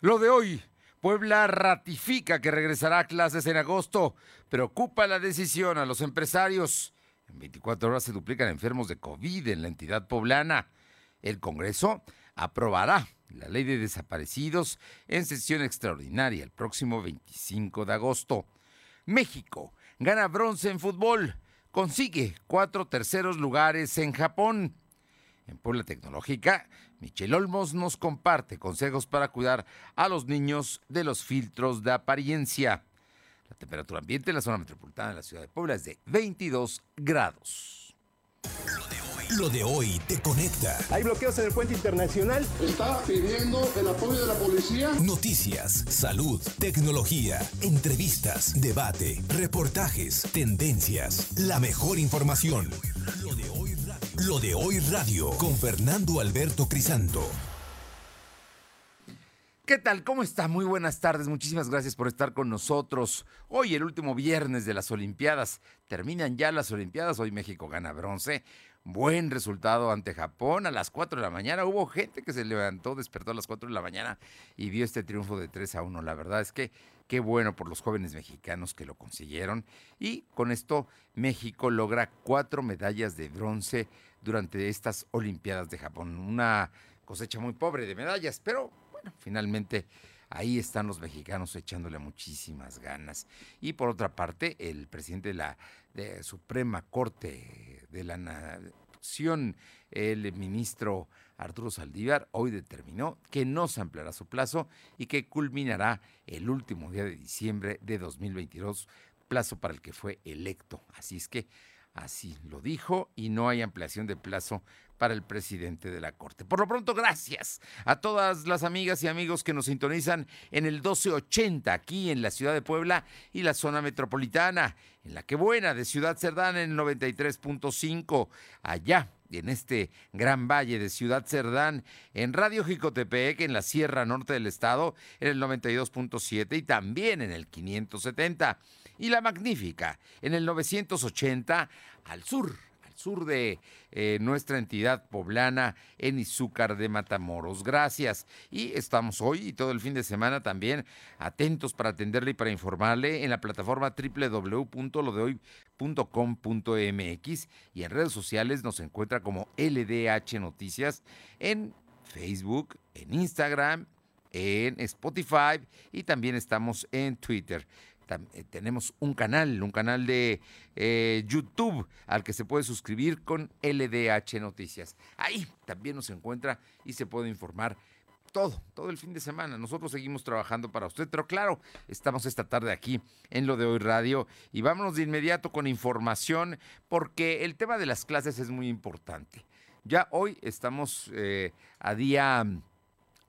Lo de hoy. Puebla ratifica que regresará a clases en agosto. Preocupa la decisión a los empresarios. En 24 horas se duplican enfermos de COVID en la entidad poblana. El Congreso aprobará la ley de desaparecidos en sesión extraordinaria el próximo 25 de agosto. México gana bronce en fútbol. Consigue cuatro terceros lugares en Japón. En Puebla Tecnológica, Michelle Olmos nos comparte consejos para cuidar a los niños de los filtros de apariencia. La temperatura ambiente en la zona metropolitana de la ciudad de Puebla es de 22 grados. Lo de hoy te conecta. Hay bloqueos en el puente internacional. Está pidiendo el apoyo de la policía. Noticias, salud, tecnología, entrevistas, debate, reportajes, tendencias, la mejor información. Lo de hoy Lo de hoy radio con Fernando Alberto Crisanto. ¿Qué tal? ¿Cómo está? Muy buenas tardes. Muchísimas gracias por estar con nosotros. Hoy, el último viernes de las Olimpiadas. Terminan ya las Olimpiadas. Hoy México gana bronce. Buen resultado ante Japón a las 4 de la mañana. Hubo gente que se levantó, despertó a las 4 de la mañana y vio este triunfo de 3 a 1. La verdad es que qué bueno por los jóvenes mexicanos que lo consiguieron. Y con esto México logra cuatro medallas de bronce durante estas Olimpiadas de Japón. Una cosecha muy pobre de medallas, pero bueno, finalmente ahí están los mexicanos echándole muchísimas ganas. Y por otra parte, el presidente de la Suprema Corte de la Nación, el ministro Arturo Saldívar, hoy determinó que no se ampliará su plazo y que culminará el último día de diciembre de 2022, plazo para el que fue electo. Así es que así lo dijo y no hay ampliación de plazo para el presidente de la Corte. Por lo pronto, gracias a todas las amigas y amigos que nos sintonizan en el 1280 aquí en la ciudad de Puebla y la zona metropolitana, en la que buena de Ciudad Cerdán en el 93.5, allá en este gran valle de Ciudad Cerdán, en Radio Jicotepec, en la Sierra Norte del Estado, en el 92.7 y también en el 570. Y la Magnífica, en el 980 al sur sur de eh, nuestra entidad poblana en Izúcar de Matamoros. Gracias. Y estamos hoy y todo el fin de semana también atentos para atenderle y para informarle en la plataforma www.lodehoy.com.mx y en redes sociales nos encuentra como LDH Noticias en Facebook, en Instagram, en Spotify y también estamos en Twitter. Eh, tenemos un canal, un canal de eh, YouTube al que se puede suscribir con LDH Noticias. Ahí también nos encuentra y se puede informar todo, todo el fin de semana. Nosotros seguimos trabajando para usted, pero claro, estamos esta tarde aquí en lo de hoy radio y vámonos de inmediato con información porque el tema de las clases es muy importante. Ya hoy estamos eh, a día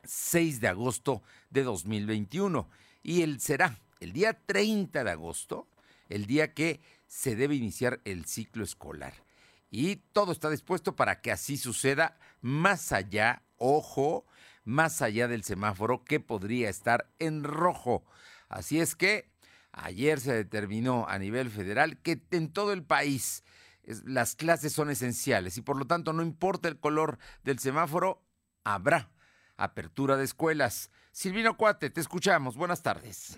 6 de agosto de 2021 y él será el día 30 de agosto, el día que se debe iniciar el ciclo escolar. Y todo está dispuesto para que así suceda más allá, ojo, más allá del semáforo que podría estar en rojo. Así es que ayer se determinó a nivel federal que en todo el país las clases son esenciales y por lo tanto no importa el color del semáforo, habrá apertura de escuelas. Silvino Cuate, te escuchamos. Buenas tardes.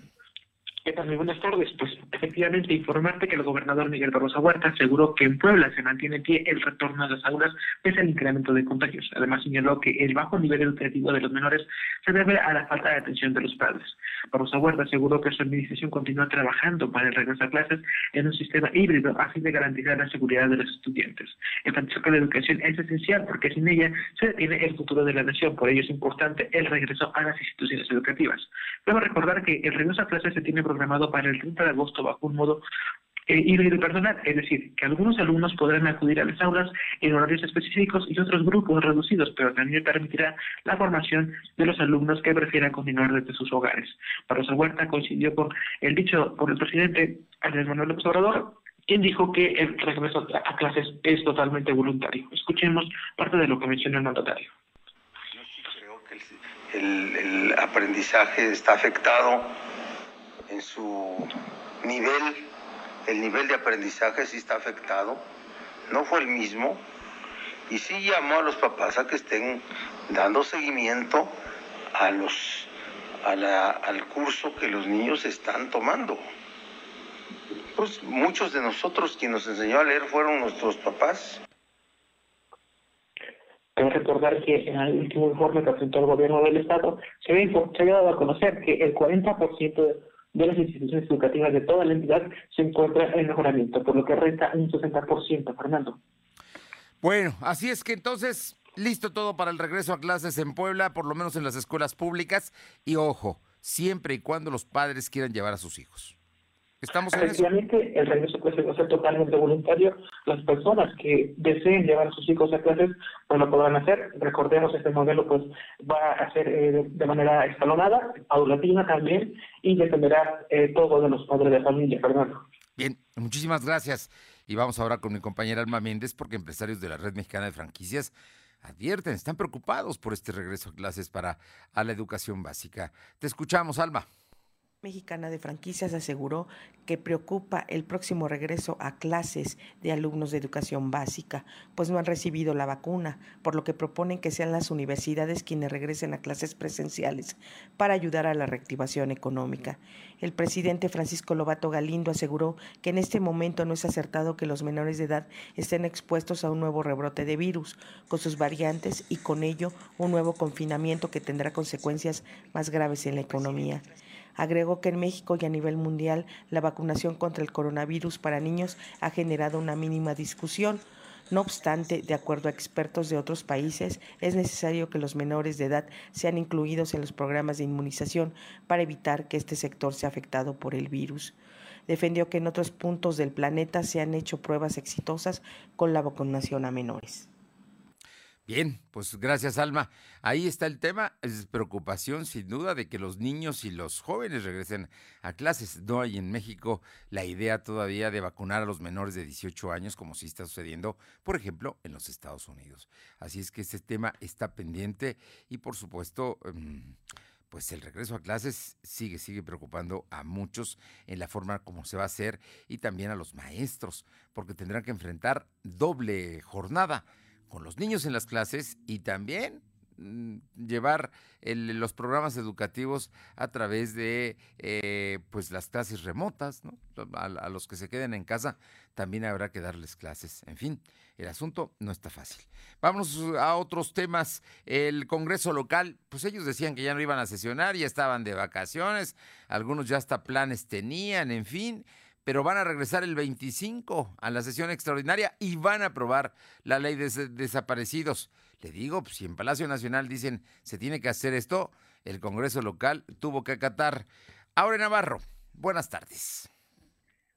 ¿Qué tal? Muy buenas tardes. Pues efectivamente informarte que el gobernador Miguel Barroso Huerta aseguró que en Puebla se mantiene pie el retorno a las aulas pese al incremento de contagios. Además señaló que el bajo nivel educativo de los menores se debe a la falta de atención de los padres. Barroso Huerta aseguró que su administración continúa trabajando para el regreso a clases en un sistema híbrido a fin de garantizar la seguridad de los estudiantes. Enfatizó que la educación es esencial porque sin ella se detiene el futuro de la nación. Por ello es importante el regreso a las instituciones educativas. Debo recordar que el regreso a clases se tiene programado para el 30 de agosto bajo un modo eh, híbrido personal, es decir, que algunos alumnos podrán acudir a las aulas en horarios específicos y otros grupos reducidos, pero también permitirá la formación de los alumnos que prefieran continuar desde sus hogares. Rosa Huerta coincidió con el dicho por el presidente Andrés Manuel López Obrador, quien dijo que el regreso a clases es totalmente voluntario. Escuchemos parte de lo que mencionó el mandatario. Yo sí creo que el aprendizaje está afectado en su nivel, el nivel de aprendizaje sí está afectado, no fue el mismo, y sí llamó a los papás a que estén dando seguimiento a los al curso que los niños están tomando. Pues muchos de nosotros quien nos enseñó a leer fueron nuestros papás. Hay que recordar que en el último informe que presentó el gobierno del Estado se había, dado a conocer que el 40% de las instituciones educativas de toda la entidad se encuentra en mejoramiento, por lo que resta un 60%, Fernando. Bueno, así es que entonces, listo todo para el regreso a clases en Puebla, por lo menos en las escuelas públicas, y ojo, siempre y cuando los padres quieran llevar a sus hijos. Estamos Efectivamente, el regreso a clases va a ser totalmente voluntario. Las personas que deseen llevar a sus hijos a clases, pues lo podrán hacer. Recordemos, este modelo pues va a ser eh, de manera escalonada, paulatina también, y dependerá eh, todo de los padres de familia, Fernando. Bien, muchísimas gracias. Y vamos ahora con mi compañera Alma Méndez, porque empresarios de la Red Mexicana de Franquicias advierten, están preocupados por este regreso a clases para a la educación básica. Te escuchamos, Alma. Mexicana de Franquicias aseguró que preocupa el próximo regreso a clases de alumnos de educación básica, pues no han recibido la vacuna, por lo que proponen que sean las universidades quienes regresen a clases presenciales para ayudar a la reactivación económica. El presidente Francisco Lobato Galindo aseguró que en este momento no es acertado que los menores de edad estén expuestos a un nuevo rebrote de virus, con sus variantes y con ello un nuevo confinamiento que tendrá consecuencias más graves en la economía. Agregó que en México y a nivel mundial la vacunación contra el coronavirus para niños ha generado una mínima discusión. No obstante, de acuerdo a expertos de otros países, es necesario que los menores de edad sean incluidos en los programas de inmunización para evitar que este sector sea afectado por el virus. Defendió que en otros puntos del planeta se han hecho pruebas exitosas con la vacunación a menores. Bien, pues gracias Alma. Ahí está el tema, es preocupación sin duda de que los niños y los jóvenes regresen a clases. No hay en México la idea todavía de vacunar a los menores de 18 años como sí está sucediendo, por ejemplo, en los Estados Unidos. Así es que ese tema está pendiente y por supuesto... Em, pues el regreso a clases sigue, sigue preocupando a muchos en la forma como se va a hacer y también a los maestros, porque tendrán que enfrentar doble jornada con los niños en las clases y también mm, llevar los programas educativos a través de eh, pues las clases remotas, ¿no? A, a, los que se queden en casa también habrá que darles clases. En fin, el asunto no está fácil. Vamos a otros temas. El Congreso local, pues ellos decían que ya no iban a sesionar, ya estaban de vacaciones, algunos ya hasta planes tenían, en fin pero van a regresar el 25 a la sesión extraordinaria y van a aprobar la ley de desaparecidos. Le digo, pues, si en Palacio Nacional dicen se tiene que hacer esto, el Congreso local tuvo que acatar. Aure Navarro, buenas tardes.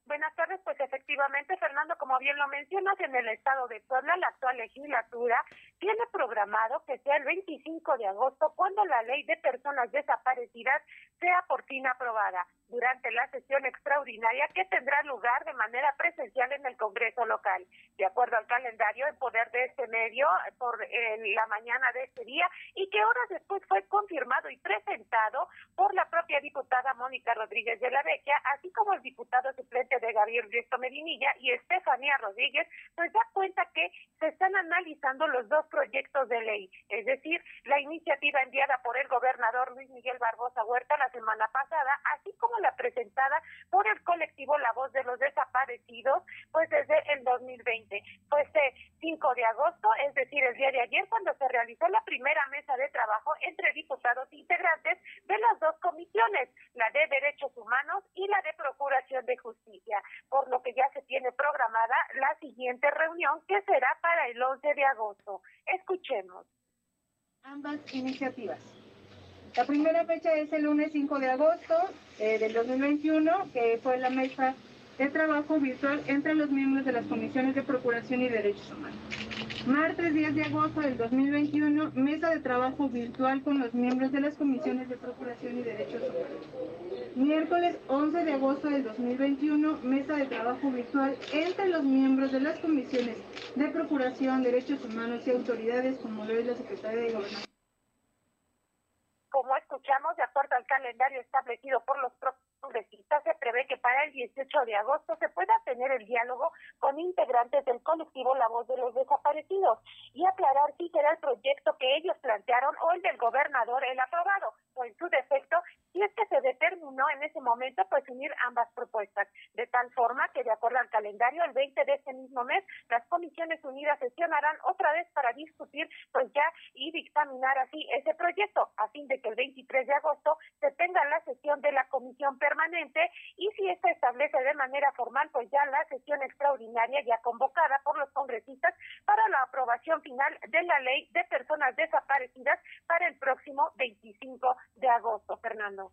Buenas tardes, pues efectivamente, Fernando, como bien lo mencionas, en el estado de Puebla, la actual legislatura tiene programado que sea el 25 de agosto cuando la ley de personas desaparecidas sea por fin aprobada durante la sesión extraordinaria que tendrá lugar de manera presencial en el Congreso local. De acuerdo al calendario en poder de este medio por la mañana de este día y que horas después fue confirmado y presentado por la propia diputada Mónica Rodríguez de la Vecchia, así como el diputado suplente de Gabriel Riesto Medinilla y Estefanía Rodríguez, pues da cuenta que se están analizando los dos proyectos de ley, es decir, la iniciativa enviada por el gobernador Luis Miguel Barbosa Huerta la semana pasada, así como la presentada por el colectivo La Voz de los Desaparecidos, pues desde el 2020. Pues el 5 de agosto, es decir, el día de ayer, cuando se realizó la primera mesa de trabajo entre diputados integrantes de las dos comisiones, la de Derechos Humanos y la de Procuración de Justicia, por lo que ya se tiene programada la siguiente reunión que será para el 11 de agosto. Escuchemos. Ambas iniciativas. La primera fecha es el lunes 5 de agosto eh, del 2021, que fue la mesa de trabajo virtual entre los miembros de las comisiones de Procuración y Derechos Humanos. Martes 10 de agosto del 2021, mesa de trabajo virtual con los miembros de las comisiones de Procuración y Derechos Humanos. Miércoles 11 de agosto del 2021, mesa de trabajo virtual entre los miembros de las comisiones de Procuración, Derechos Humanos y autoridades como lo es la Secretaría de Gobernación como escuchamos, de acuerdo al calendario establecido por los progresistas, se prevé que para el 18 de agosto se pueda tener el diálogo con integrantes del colectivo La Voz de los Desaparecidos y aclarar si será el proyecto que ellos plantearon o el del gobernador el aprobado, o en su defecto determinó en ese momento pues unir ambas propuestas, de tal forma que de acuerdo al calendario, el 20 de este mismo mes, las comisiones unidas sesionarán otra vez para discutir pues ya y dictaminar así ese proyecto, a fin de que el 23 de agosto se tenga la sesión de la comisión permanente y si esta establece de manera formal pues ya la sesión extraordinaria ya convocada por los congresistas para la aprobación final de la ley de personas desaparecidas para el próximo 25 de agosto, Fernando.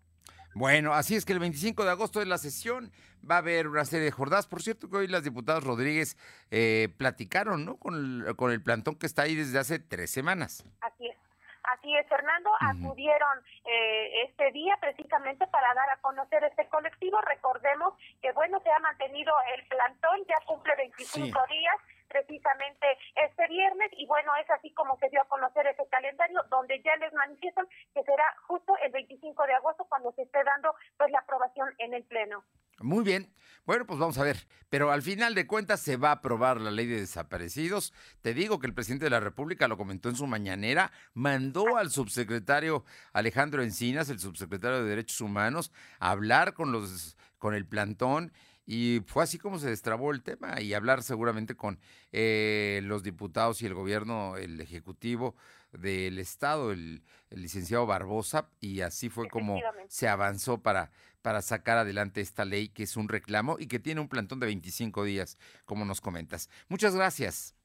Bueno, así es que el 25 de agosto de la sesión va a haber una serie de jornadas. Por cierto, que hoy las diputadas Rodríguez eh, platicaron, ¿no? Con el, con el plantón que está ahí desde hace tres semanas. Así es. Así es, Fernando, acudieron eh, este día precisamente para dar a conocer este colectivo. Recordemos que, bueno, se ha mantenido el plantón, ya cumple 25 días precisamente este viernes y bueno, es así como se dio a conocer ese calendario donde ya les manifiestan que será justo el 25 de agosto cuando se esté dando pues la aprobación en el Pleno. Muy bien. Bueno, pues vamos a ver. Pero al final de cuentas se va a aprobar la ley de desaparecidos. Te digo que el presidente de la República lo comentó en su mañanera, mandó al subsecretario Alejandro Encinas, el subsecretario de Derechos Humanos, a hablar con los con el plantón y fue así como se destrabó el tema y hablar seguramente con eh, los diputados y el gobierno, el ejecutivo del Estado, el, licenciado Barbosa, y así fue como se avanzó para, para sacar adelante esta ley que es un reclamo y que tiene un plantón de 25 días, como nos comentas. Muchas. Gracias.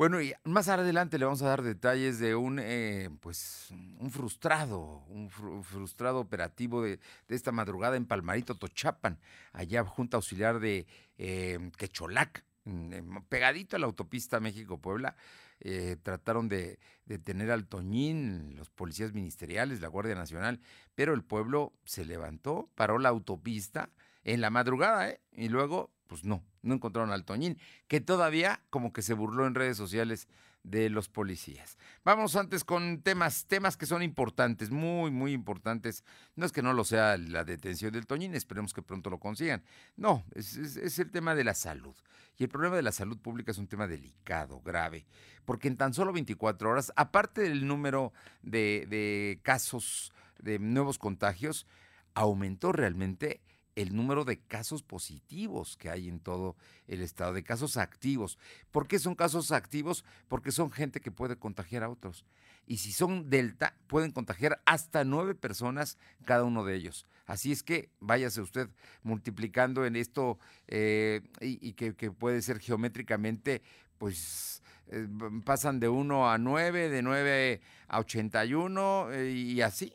Bueno, y más adelante le vamos a dar detalles de un, eh, pues, un frustrado, un frustrado operativo de, esta madrugada en Palmarito, Tochapan, allá Junta Auxiliar de eh, Quecholac, pegadito a la autopista México-Puebla. Eh, trataron de detener al Toñín, los policías ministeriales, la Guardia Nacional, pero el pueblo se levantó, paró la autopista en la madrugada, ¿eh? Y luego pues no, no encontraron al Toñín, que todavía como que se burló en redes sociales de los policías. Vamos antes con temas, temas que son importantes, muy, muy importantes. No es que no lo sea la detención del Toñín, esperemos que pronto lo consigan. No, es, el tema de la salud. Y el problema de la salud pública es un tema delicado, grave, porque en tan solo 24 horas, aparte del número de, casos de nuevos contagios, aumentó realmente el número de casos positivos que hay en todo el estado, de casos activos. ¿Por qué son casos activos? Porque son gente que puede contagiar a otros. Y si son delta, pueden contagiar hasta nueve personas cada uno de ellos. Así es que váyase usted multiplicando en esto eh, y, que, puede ser geométricamente, pues eh, pasan de uno a nueve, de nueve a 81 eh, y así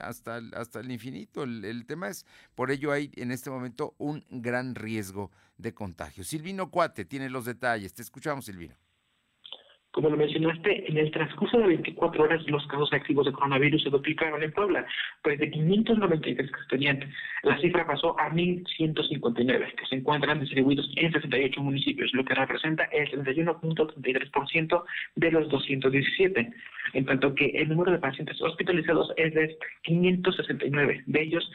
hasta, hasta el infinito. El, tema es, por ello hay en este momento un gran riesgo de contagio. Silvino Cuate tiene los detalles. Te escuchamos, Silvino. Como lo mencionaste, en el transcurso de 24 horas los casos activos de coronavirus se duplicaron en Puebla, pues de 593 que tenían, la cifra pasó a 1.159, que se encuentran distribuidos en 68 municipios, lo que representa el 31.33% de los 217, en tanto que el número de pacientes hospitalizados es de 569, de ellos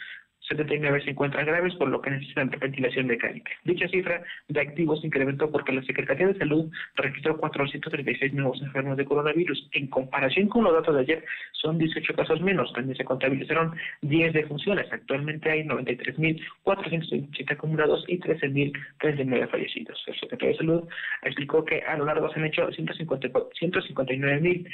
79 se encuentran graves, por lo que necesitan ventilación mecánica. Dicha cifra de activos se incrementó porque la Secretaría de Salud registró 436 nuevos enfermos de coronavirus. En comparación con los datos de ayer, son 18 casos menos. También se contabilizaron 10 defunciones. Actualmente hay 93.427 acumulados y 13.039 fallecidos. El secretario de Salud explicó que a lo largo se han hecho 159.000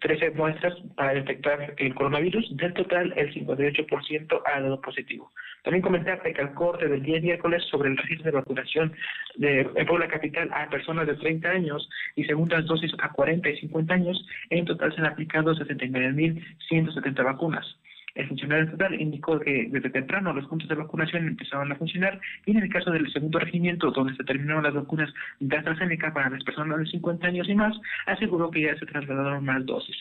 13 muestras para detectar el coronavirus. Del total, el 58% ha dado positivo. También comentarte que al corte del día miércoles sobre el registro de vacunación de, en Puebla Capital a personas de 30 años y segundas dosis a 40 y 50 años, en total se han aplicado 69.170 vacunas. El funcionario estatal indicó que desde temprano los puntos de vacunación empezaban a funcionar y en el caso del segundo regimiento, donde se terminaron las vacunas de AstraZeneca para las personas de 50 años y más, aseguró que ya se trasladaron más dosis.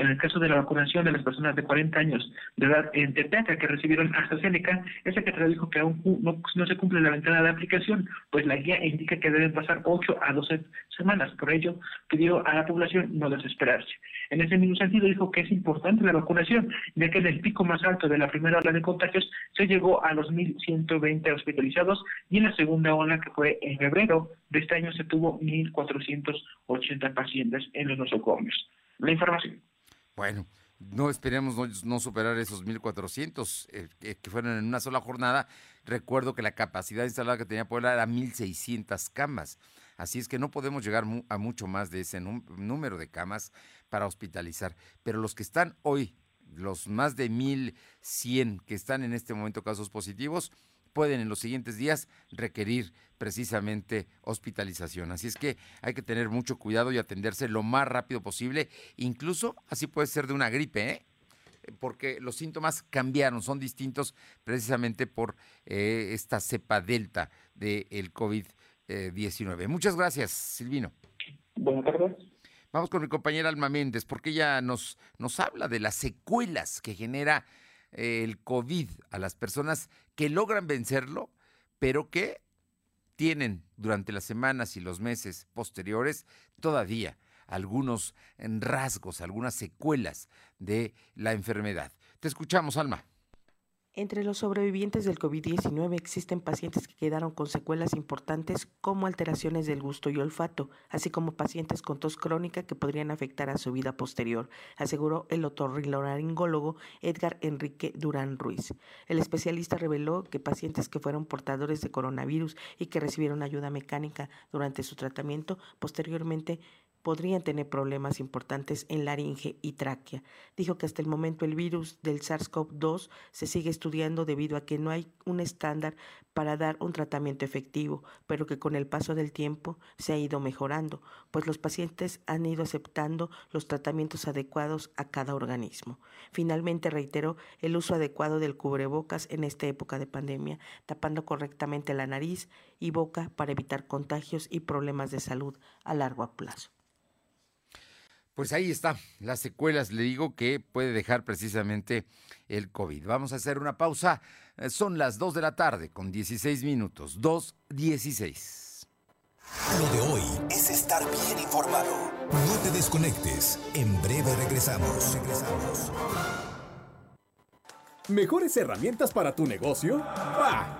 En el caso de la vacunación de las personas de 40 años de edad en Tepeaca que recibieron AstraZeneca, el secretario dijo que aún no, no, se cumple la ventana de aplicación, pues la guía indica que deben pasar 8 a 12 semanas. Por ello, pidió a la población no desesperarse. En ese mismo sentido, dijo que es importante la vacunación, ya que en el pico más alto de la primera ola de contagios se llegó a los 1.120 hospitalizados y en la segunda ola, que fue en febrero de este año, se tuvo 1.480 pacientes en los nosocomios. La información. Bueno, no esperemos no, superar esos 1.400 eh, que fueron en una sola jornada. Recuerdo que la capacidad instalada que tenía Puebla era 1.600 camas. Así es que no podemos llegar a mucho más de ese número de camas para hospitalizar. Pero los que están hoy, los más de 1.100 que están en este momento casos positivos, pueden en los siguientes días requerir precisamente hospitalización. Así es que hay que tener mucho cuidado y atenderse lo más rápido posible. Incluso así puede ser de una gripe, ¿eh? porque los síntomas cambiaron, son distintos precisamente por eh, esta cepa delta del COVID-19. Muchas gracias, Silvino. Buenas tardes. Vamos con mi compañera Alma Méndez, porque ella nos, nos habla de las secuelas que genera el COVID a las personas que logran vencerlo, pero que tienen durante las semanas y los meses posteriores todavía algunos rasgos, algunas secuelas de la enfermedad. Te escuchamos, Alma. Entre los sobrevivientes del COVID-19 existen pacientes que quedaron con secuelas importantes como alteraciones del gusto y olfato, así como pacientes con tos crónica que podrían afectar a su vida posterior, aseguró el otorrinolaringólogo Edgar Enrique Durán Ruiz. El especialista reveló que pacientes que fueron portadores de coronavirus y que recibieron ayuda mecánica durante su tratamiento posteriormente podrían tener problemas importantes en laringe y tráquea. Dijo que hasta el momento el virus del SARS-CoV-2 se sigue estudiando debido a que no hay un estándar para dar un tratamiento efectivo, pero que con el paso del tiempo se ha ido mejorando, pues los pacientes han ido aceptando los tratamientos adecuados a cada organismo. Finalmente reiteró el uso adecuado del cubrebocas en esta época de pandemia, tapando correctamente la nariz y boca para evitar contagios y problemas de salud a largo plazo. Pues ahí está, las secuelas, le digo que puede dejar precisamente el COVID. Vamos a hacer una pausa. Eh, son las 2 de la tarde con 16 minutos. 2.16. Lo de hoy es estar bien informado. No te desconectes. En breve regresamos. Regresamos. ¿Mejores herramientas para tu negocio? ¡Bah!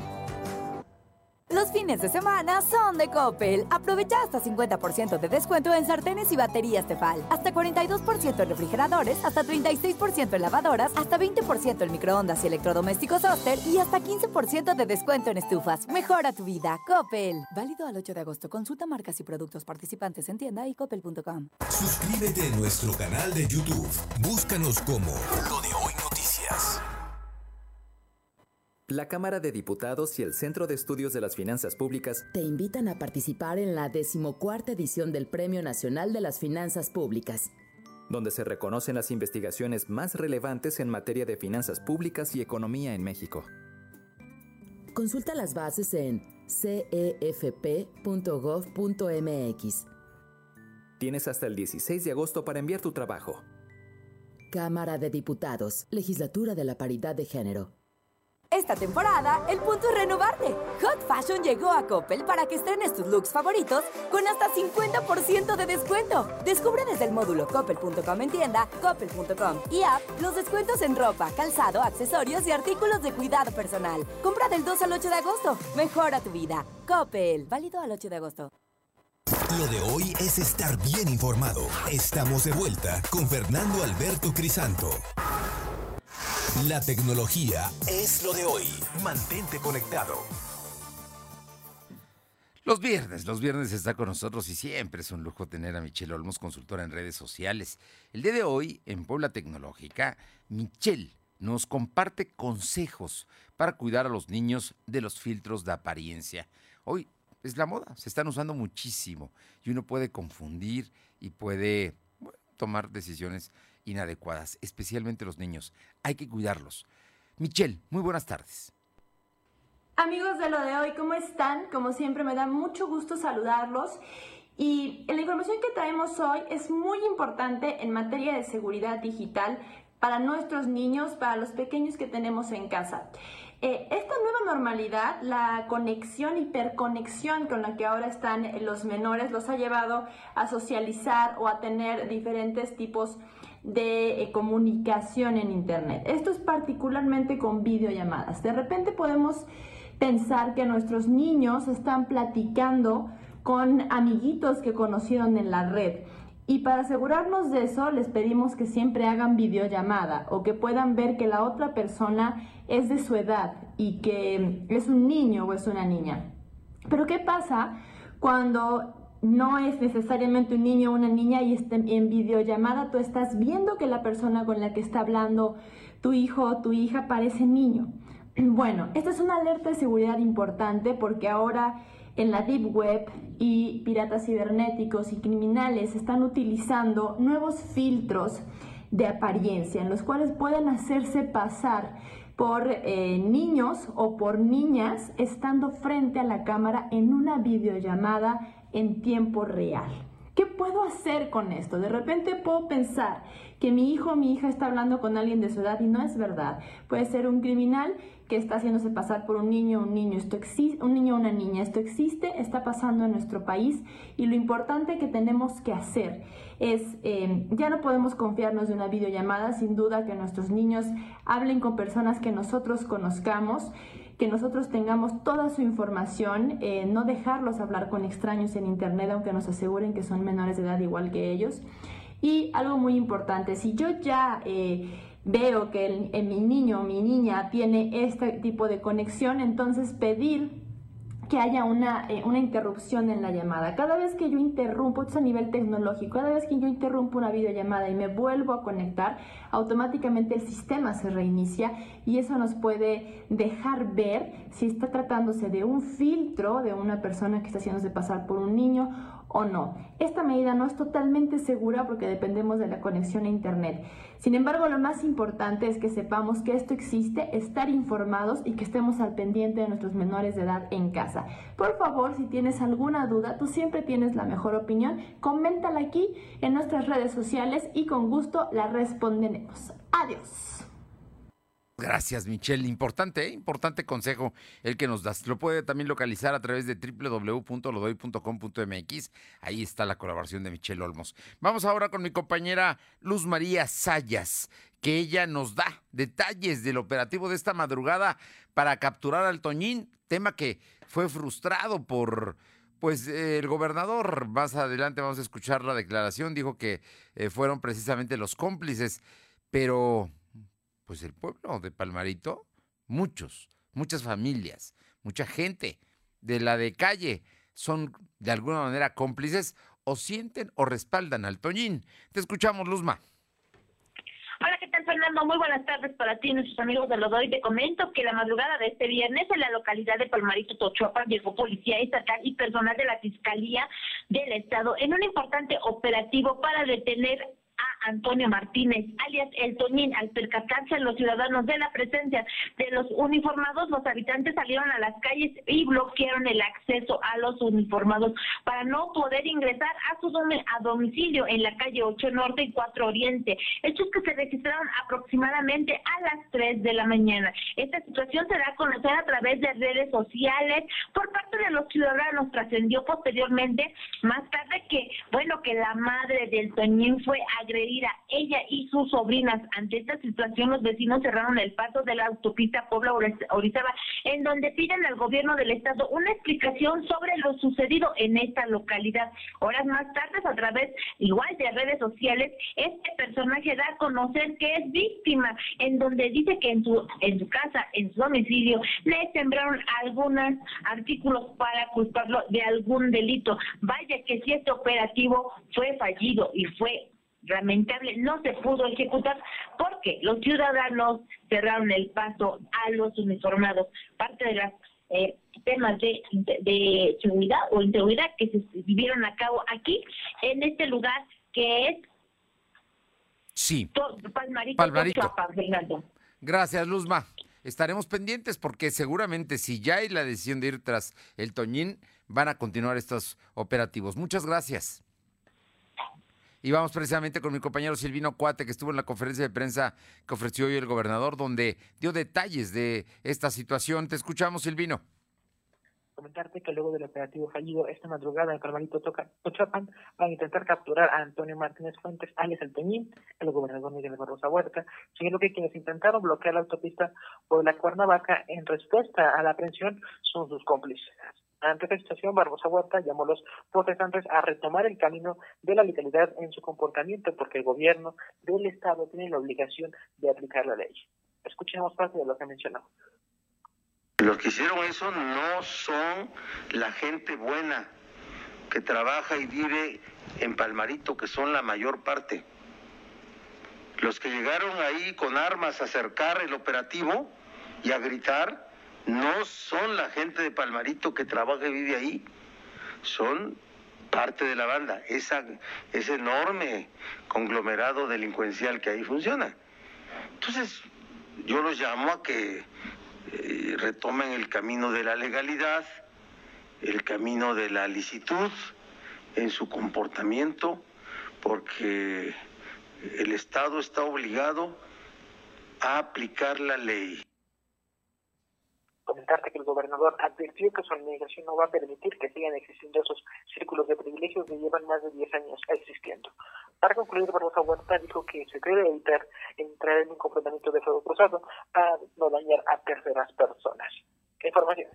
Fines de semana son de Coppel. Aprovecha hasta 50% de descuento en sartenes y baterías Tefal, hasta 42% en refrigeradores, hasta 36% en lavadoras, hasta 20% en microondas y electrodomésticos Oster y hasta 15% de descuento en estufas. Mejora tu vida, Coppel. Válido al 8 de agosto. Consulta marcas y productos participantes en tienda y coppel.com. Suscríbete a nuestro canal de YouTube. Búscanos como Lo de Hoy Noticias. La Cámara de Diputados y el Centro de Estudios de las Finanzas Públicas te invitan a participar en la decimocuarta edición del Premio Nacional de las Finanzas Públicas, donde se reconocen las investigaciones más relevantes en materia de finanzas públicas y economía en México. Consulta las bases en cefp.gov.mx. Tienes hasta el 16 de agosto para enviar tu trabajo. Cámara de Diputados, Legislatura de la Paridad de Género. Esta temporada, el punto es renovarte. Hot Fashion llegó a Coppel para que estrenes tus looks favoritos con hasta 50% de descuento. Descubre desde el módulo coppel.com en tienda, coppel.com y app los descuentos en ropa, calzado, accesorios y artículos de cuidado personal. Compra del 2 al 8 de agosto. Mejora tu vida. Coppel. Válido al 8 de agosto. Lo de hoy es estar bien informado. Estamos de vuelta con Fernando Alberto Crisanto. La tecnología es lo de hoy. Mantente conectado. Los viernes, los viernes está con nosotros y siempre es un lujo tener a Michelle Olmos, consultora en redes sociales. El día de hoy, en Puebla Tecnológica, Michelle nos comparte consejos para cuidar a los niños de los filtros de apariencia. Hoy es la moda, se están usando muchísimo y uno puede confundir y puede tomar decisiones inadecuadas, especialmente los niños. Hay que cuidarlos. Michelle, muy buenas tardes. Amigos de lo de hoy, ¿cómo están? Como siempre me da mucho gusto saludarlos. Y la información que traemos hoy es muy importante en materia de seguridad digital para nuestros niños, para los pequeños que tenemos en casa. Eh, esta nueva normalidad, la conexión, hiperconexión con la que ahora están los menores, los ha llevado a socializar o a tener diferentes tipos de eh, comunicación en Internet. Esto es particularmente con videollamadas. De repente podemos pensar que nuestros niños están platicando con amiguitos que conocieron en la red. Y para asegurarnos de eso, les pedimos que siempre hagan videollamada o que puedan ver que la otra persona es de su edad y que es un niño o es una niña. Pero ¿qué pasa cuando no es necesariamente un niño o una niña y en videollamada tú estás viendo que la persona con la que está hablando tu hijo o tu hija parece niño? Bueno, esta es una alerta de seguridad importante porque ahora en la Deep Web y piratas cibernéticos y criminales están utilizando nuevos filtros de apariencia en los cuales pueden hacerse pasar por eh, niños o por niñas estando frente a la cámara en una videollamada en tiempo real. ¿Qué puedo hacer con esto? De repente puedo pensar que mi hijo o mi hija está hablando con alguien de su edad y no es verdad. Puede ser un criminal que está haciéndose pasar por un niño, un niño, esto existe, un niño o una niña. Esto existe, está pasando en nuestro país y lo importante que tenemos que hacer es, eh, ya no podemos confiarnos de una videollamada, sin duda que nuestros niños hablen con personas que nosotros conozcamos que nosotros tengamos toda su información, eh, no dejarlos hablar con extraños en Internet, aunque nos aseguren que son menores de edad igual que ellos. Y algo muy importante, si yo ya... Eh, veo que mi niño o mi niña tiene este tipo de conexión, entonces pedir que haya una, eh, una, interrupción en la llamada. Cada vez que yo interrumpo, esto es a nivel tecnológico, cada vez que yo interrumpo una videollamada y me vuelvo a conectar, automáticamente el sistema se reinicia y eso nos puede dejar ver si está tratándose de un filtro de una persona que está haciéndose pasar por un niño o no. Esta medida no es totalmente segura porque dependemos de la conexión a Internet. Sin embargo, lo más importante es que sepamos que esto existe, estar informados y que estemos al pendiente de nuestros menores de edad en casa. Por favor, si tienes alguna duda, tú siempre tienes la mejor opinión, coméntala aquí en nuestras redes sociales y con gusto la responderemos. Adiós. Gracias, Michelle. Importante, ¿eh? importante consejo el que nos das. Lo puede también localizar a través de www.lodoy.com.mx. Ahí está la colaboración de Michelle Olmos. Vamos ahora con mi compañera Luz María Sayas, que ella nos da detalles del operativo de esta madrugada para capturar al Toñín, tema que fue frustrado por pues el gobernador, más adelante vamos a escuchar la declaración, dijo que eh, fueron precisamente los cómplices, pero pues el pueblo de Palmarito, muchos, muchas familias, mucha gente de la de calle son de alguna manera cómplices o sienten o respaldan al Toñín. Te escuchamos, Luzma. Hola, ¿qué tal, Fernando? Muy buenas tardes para ti y nuestros amigos de Lodoy. Te comento que la madrugada de este viernes en la localidad de Palmarito, Tochuapa, llegó policía estatal y personal de la Fiscalía del Estado en un importante operativo para detener Antonio Martínez, alias El Toñín. Al percatarse los ciudadanos de la presencia de los uniformados, los habitantes salieron a las calles y bloquearon el acceso a los uniformados para no poder ingresar a su a domicilio en la calle 8 Norte y 4 Oriente. Hechos que se registraron aproximadamente a las 3 de la mañana. Esta situación se da a conocer a través de redes sociales por parte de los ciudadanos. Trascendió posteriormente, más tarde, que, bueno, que la madre del Toñín fue agredida ella y sus sobrinas. Ante esta situación, los vecinos cerraron el paso de la autopista Puebla-Orizaba, en donde piden al gobierno del estado una explicación sobre lo sucedido en esta localidad. Horas más tarde, a través igual de redes sociales, este personaje da a conocer que es víctima, en donde dice que en su, en su casa, en su domicilio, le sembraron algunos artículos para culparlo de algún delito. Vaya que si este operativo fue fallido y fue lamentable no se pudo ejecutar porque los ciudadanos cerraron el paso a los uniformados. Parte de las eh, temas de, de, seguridad o inseguridad que se vivieron a cabo aquí, en este lugar que es sí. Palmarito, Palmarito. Gracias, Luzma. Estaremos pendientes porque seguramente si ya hay la decisión de ir tras el Toñín, van a continuar estos operativos. Muchas gracias. Y vamos precisamente con mi compañero Silvino Cuate, que estuvo en la conferencia de prensa que ofreció hoy el gobernador, donde dio detalles de esta situación. Te escuchamos, Silvino comentarte que luego del operativo fallido esta madrugada en Calvarito Tochapan van a intentar capturar a Antonio Martínez Fuentes, alias El el gobernador Miguel Barrosa Huerta, siguiendo que quienes intentaron bloquear la autopista por la Cuernavaca en respuesta a la aprehensión son sus cómplices. Ante esta situación, Barbosa Huerta llamó a los protestantes a retomar el camino de la legalidad en su comportamiento, porque el gobierno del Estado tiene la obligación de aplicar la ley. Escuchemos parte de lo que mencionó. Los que hicieron eso no son la gente buena que trabaja y vive en Palmarito, que son la mayor parte. Los que llegaron ahí con armas a acercar el operativo y a gritar, no son la gente de Palmarito que trabaja y vive ahí, son parte de la banda, esa, ese enorme conglomerado delincuencial que ahí funciona. Entonces, yo los llamo a que eh, retomen el camino de la legalidad, el camino de la licitud en su comportamiento, porque el Estado está obligado a aplicar la ley comentarte que el gobernador advirtió que su administración no va a permitir que sigan existiendo esos círculos de privilegios que llevan más de 10 años existiendo. Para concluir, Barbosa Huerta dijo que se debe evitar entrar en un comportamiento de fuego cruzado para no dañar a terceras personas. ¿Qué información?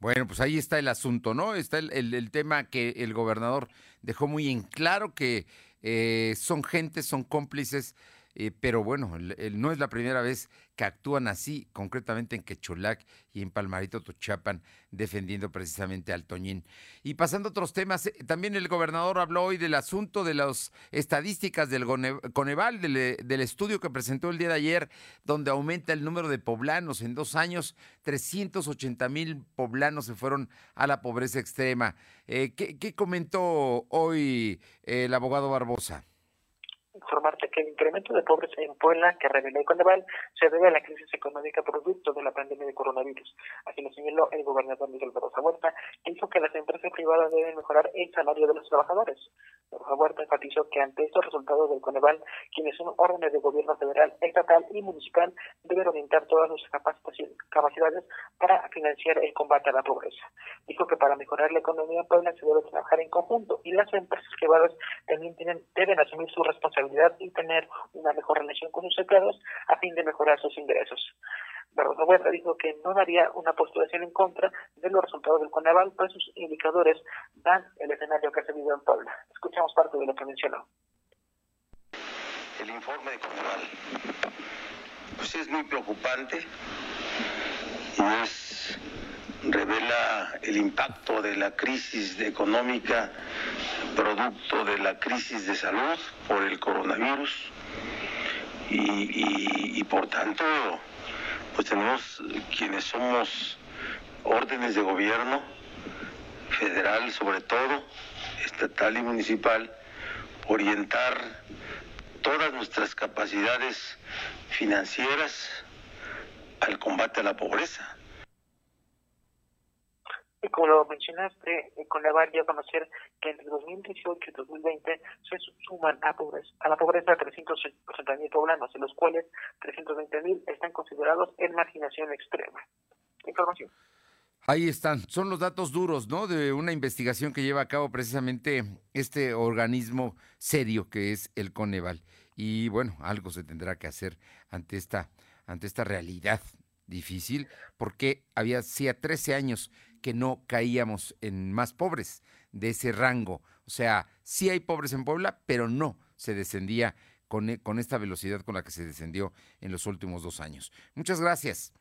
Bueno, pues ahí está el asunto, ¿no? Está el, el, tema que el gobernador dejó muy en claro que eh, son gente, son cómplices eh, pero bueno, no es la primera vez que actúan así, concretamente en Quecholac y en Palmarito Tochapan, defendiendo precisamente al Toñín. Y pasando a otros temas, eh, también el gobernador habló hoy del asunto de las estadísticas del Coneval, del, eh, del, estudio que presentó el día de ayer, donde aumenta el número de poblanos. En dos años, 380 mil poblanos se fueron a la pobreza extrema. ¿qué, ¿Qué comentó hoy el abogado Barbosa? Informarte que el incremento de pobres en Puebla que reveló el Coneval se debe a la crisis económica producto de la pandemia de coronavirus. Así lo señaló el gobernador Miguel Barrosa Huerta, que dijo que las empresas privadas deben mejorar el salario de los trabajadores. Barrosa Huerta enfatizó que ante estos resultados del Coneval, quienes son órdenes de gobierno federal, estatal y municipal deben orientar todas sus capacidades para financiar el combate a la pobreza. Dijo que para mejorar la economía en Puebla se debe trabajar en conjunto y las empresas privadas también tienen, deben asumir su responsabilidad y tener una mejor relación con sus empleados a fin de mejorar sus ingresos. Barbosa Huerta dijo que no daría una postulación en contra de los resultados del Coneval, pues sus indicadores dan el escenario que se vivido en Puebla. Escuchamos parte de lo que mencionó. El informe de Coneval pues es muy preocupante y es revela el impacto de la crisis económica producto de la crisis de salud por el coronavirus. Y, por tanto pues tenemos quienes somos órdenes de gobierno federal sobre todo estatal y municipal orientar todas nuestras capacidades financieras al combate a la pobreza. y como lo mencionaste, eh, con la dio a conocer que entre 2018 y 2020 se suman a, pobreza, a la pobreza 380 mil poblanos, de los cuales 320 mil están considerados en marginación extrema. Información. Ahí están, son los datos duros, ¿no? De una investigación que lleva a cabo precisamente este organismo serio que es el Coneval. Y bueno, algo se tendrá que hacer ante esta, ante esta realidad difícil, porque había hacía 13 años que no caíamos en más pobres de ese rango. O sea, sí hay pobres en Puebla, pero no se descendía con, e, con esta velocidad con la que se descendió en los últimos dos años. Muchas gracias.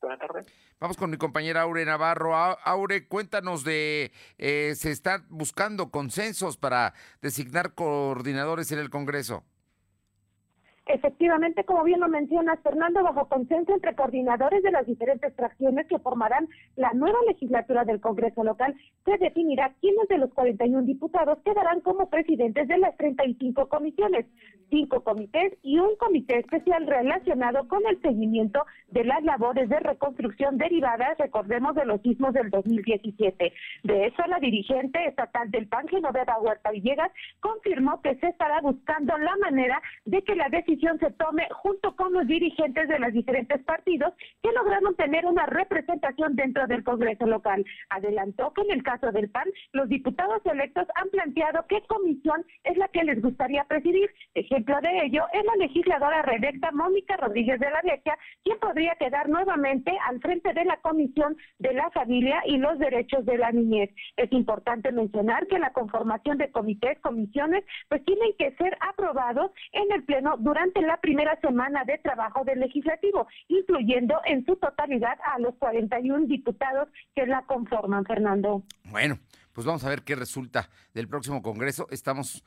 Buenas tardes. Vamos con mi compañera Aure Navarro. Aure, cuéntanos de, eh, se están buscando consensos para designar coordinadores en el Congreso. Efectivamente, como bien lo mencionas, Fernando, bajo consenso entre coordinadores de las diferentes fracciones que formarán la nueva legislatura del Congreso local, se definirá quiénes de los 41 diputados quedarán como presidentes de las 35 comisiones, cinco comités y un comité especial relacionado con el seguimiento de las labores de reconstrucción derivadas, recordemos, de los sismos del 2017. De eso, la dirigente estatal del PAN, Genoveva Huerta Villegas, confirmó que se estará buscando la manera de que la decisión se tome junto con los dirigentes de los diferentes partidos que lograron tener una representación dentro del Congreso local. Adelantó que en el caso del PAN, los diputados electos han planteado qué comisión es la que les gustaría presidir. Ejemplo de ello es la legisladora reelecta Mónica Rodríguez de la Vieja, quien podría quedar nuevamente al frente de la Comisión de la Familia y los Derechos de la Niñez. Es importante mencionar que la conformación de comités, comisiones, pues tienen que ser aprobados en el Pleno durante la primera semana de trabajo del legislativo, incluyendo en su totalidad a los 41 diputados que la conforman, Fernando. Bueno, pues vamos a ver qué resulta del próximo Congreso. Estamos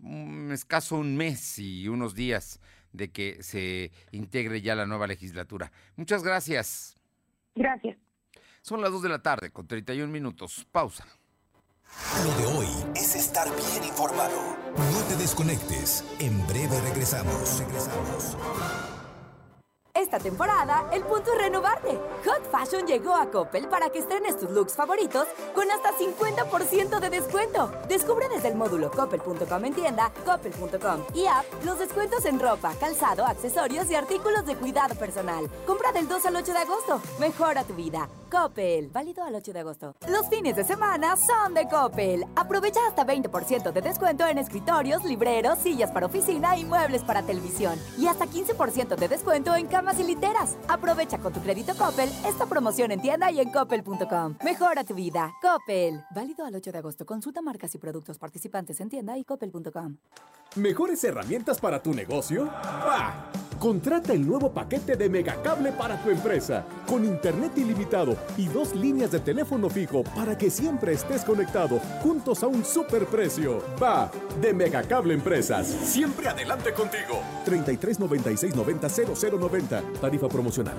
un escaso un mes y unos días de que se integre ya la nueva legislatura. Muchas gracias. Gracias. Son las 2 de la tarde con 31 minutos. Pausa. Lo de hoy es estar bien informado. No te desconectes. En breve regresamos. Regresamos. Esta temporada, el punto es renovarte. Hot Fashion llegó a Coppel para que estrenes tus looks favoritos con hasta 50% de descuento. Descubre desde el módulo coppel.com en tienda, coppel.com y app los descuentos en ropa, calzado, accesorios y artículos de cuidado personal. Compra del 2 al 8 de agosto. Mejora tu vida. Coppel. Válido al 8 de agosto. Los fines de semana son de Coppel. Aprovecha hasta 20% de descuento en escritorios, libreros, sillas para oficina y muebles para televisión. Y hasta 15% de descuento en camas y literas. Aprovecha con tu crédito Coppel esta promoción en tienda y en coppel.com. Mejora tu vida. Coppel. Válido al 8 de agosto. Consulta marcas y productos participantes en tienda y coppel.com. ¿Mejores herramientas para tu negocio? ¡Bah! Contrata el nuevo paquete de Megacable para tu empresa, con internet ilimitado y dos líneas de teléfono fijo para que siempre estés conectado, juntos a un superprecio. Va, de Megacable Empresas. Siempre adelante contigo. 33 96 90 0090. Tarifa promocional.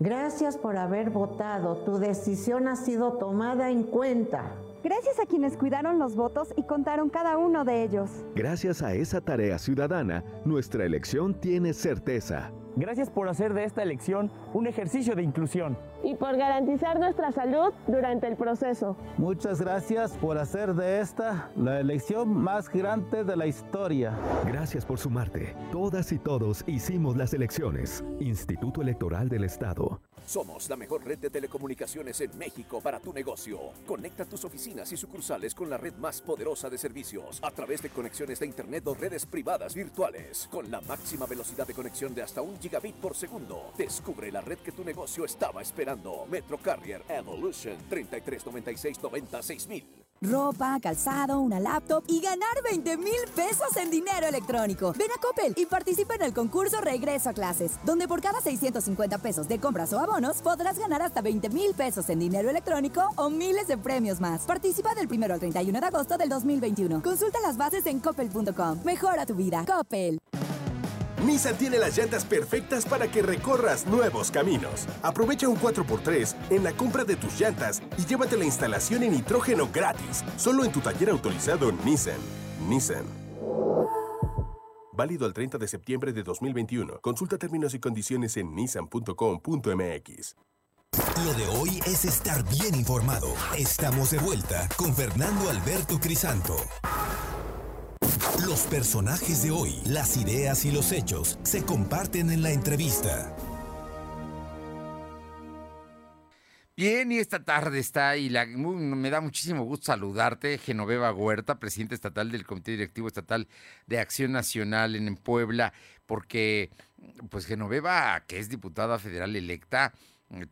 Gracias por haber votado. Tu decisión ha sido tomada en cuenta. Gracias a quienes cuidaron los votos y contaron cada uno de ellos. Gracias a esa tarea ciudadana, nuestra elección tiene certeza. Gracias por hacer de esta elección un ejercicio de inclusión. Y por garantizar nuestra salud durante el proceso. Muchas gracias por hacer de esta la elección más grande de la historia. Gracias por sumarte. Todas y todos hicimos las elecciones. Instituto Electoral del Estado. Somos la mejor red de telecomunicaciones en México para tu negocio. Conecta tus oficinas y sucursales con la red más poderosa de servicios a través de conexiones de Internet o redes privadas virtuales con la máxima velocidad de conexión de hasta un gigabit por segundo. Descubre la red que tu negocio estaba esperando. Metro Carrier Evolution 3396 Ropa, calzado, una laptop y ganar 20 mil pesos en dinero electrónico. Ven a Coppel y participa en el concurso Regreso a Clases, donde por cada 650 pesos de compras o abonos podrás ganar hasta 20 mil pesos en dinero electrónico o miles de premios más. Participa del 1 al 31 de agosto del 2021. Consulta las bases en coppel.com. Mejora tu vida. Coppel. Nissan tiene las llantas perfectas para que recorras nuevos caminos. Aprovecha un 4x3 en la compra de tus llantas y llévate la instalación en nitrógeno gratis, solo en tu taller autorizado Nissan. Nissan. Válido al 30 de septiembre de 2021. Consulta términos y condiciones en nissan.com.mx. Lo de hoy es estar bien informado. Estamos de vuelta con Fernando Alberto Crisanto. Los personajes de hoy, las ideas y los hechos se comparten en la entrevista. Bien, y esta tarde está, y me da muchísimo gusto saludarte, Genoveva Huerta, presidente estatal del Comité Directivo Estatal de Acción Nacional en Puebla, porque pues Genoveva, que es diputada federal electa,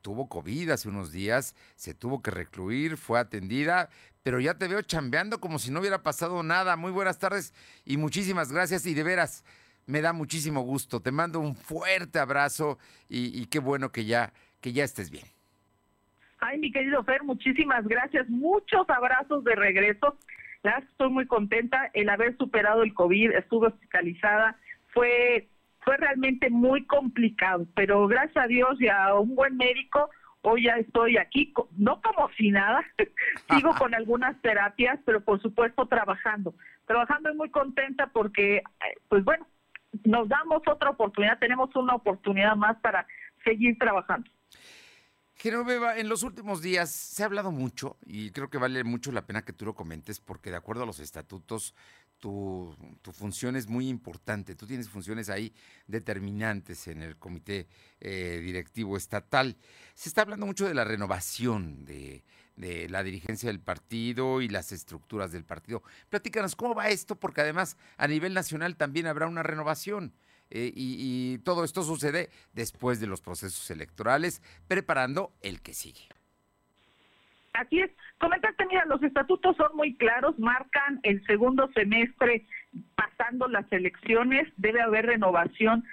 tuvo COVID hace unos días, se tuvo que recluir, fue atendida, pero ya te veo chambeando como si no hubiera pasado nada. Muy buenas tardes y muchísimas gracias y de veras me da muchísimo gusto. Te mando un fuerte abrazo y, y qué bueno que ya, que ya estés bien. Ay, mi querido Fer, muchísimas gracias. Muchos abrazos de regreso. Estoy muy contenta el haber superado el COVID, estuve hospitalizada. Fue, fue realmente muy complicado, pero gracias a Dios y a un buen médico, hoy ya estoy aquí, no como si nada, sigo con algunas terapias, pero por supuesto trabajando. Trabajando y muy contenta porque, eh, pues bueno, nos damos otra oportunidad, tenemos una oportunidad más para seguir trabajando. Genoveva, en los últimos días se ha hablado mucho y creo que vale mucho la pena que tú lo comentes porque de acuerdo a los estatutos tu, función es muy importante. Tú tienes funciones ahí determinantes en el comité eh, directivo estatal. Se está hablando mucho de la renovación de, la dirigencia del partido y las estructuras del partido. Platícanos cómo va esto porque además a nivel nacional también habrá una renovación. Eh, y, todo esto sucede después de los procesos electorales, preparando el que sigue. Así es. Comentaste, mira, los estatutos son muy claros, marcan el segundo semestre pasando las elecciones, debe haber renovación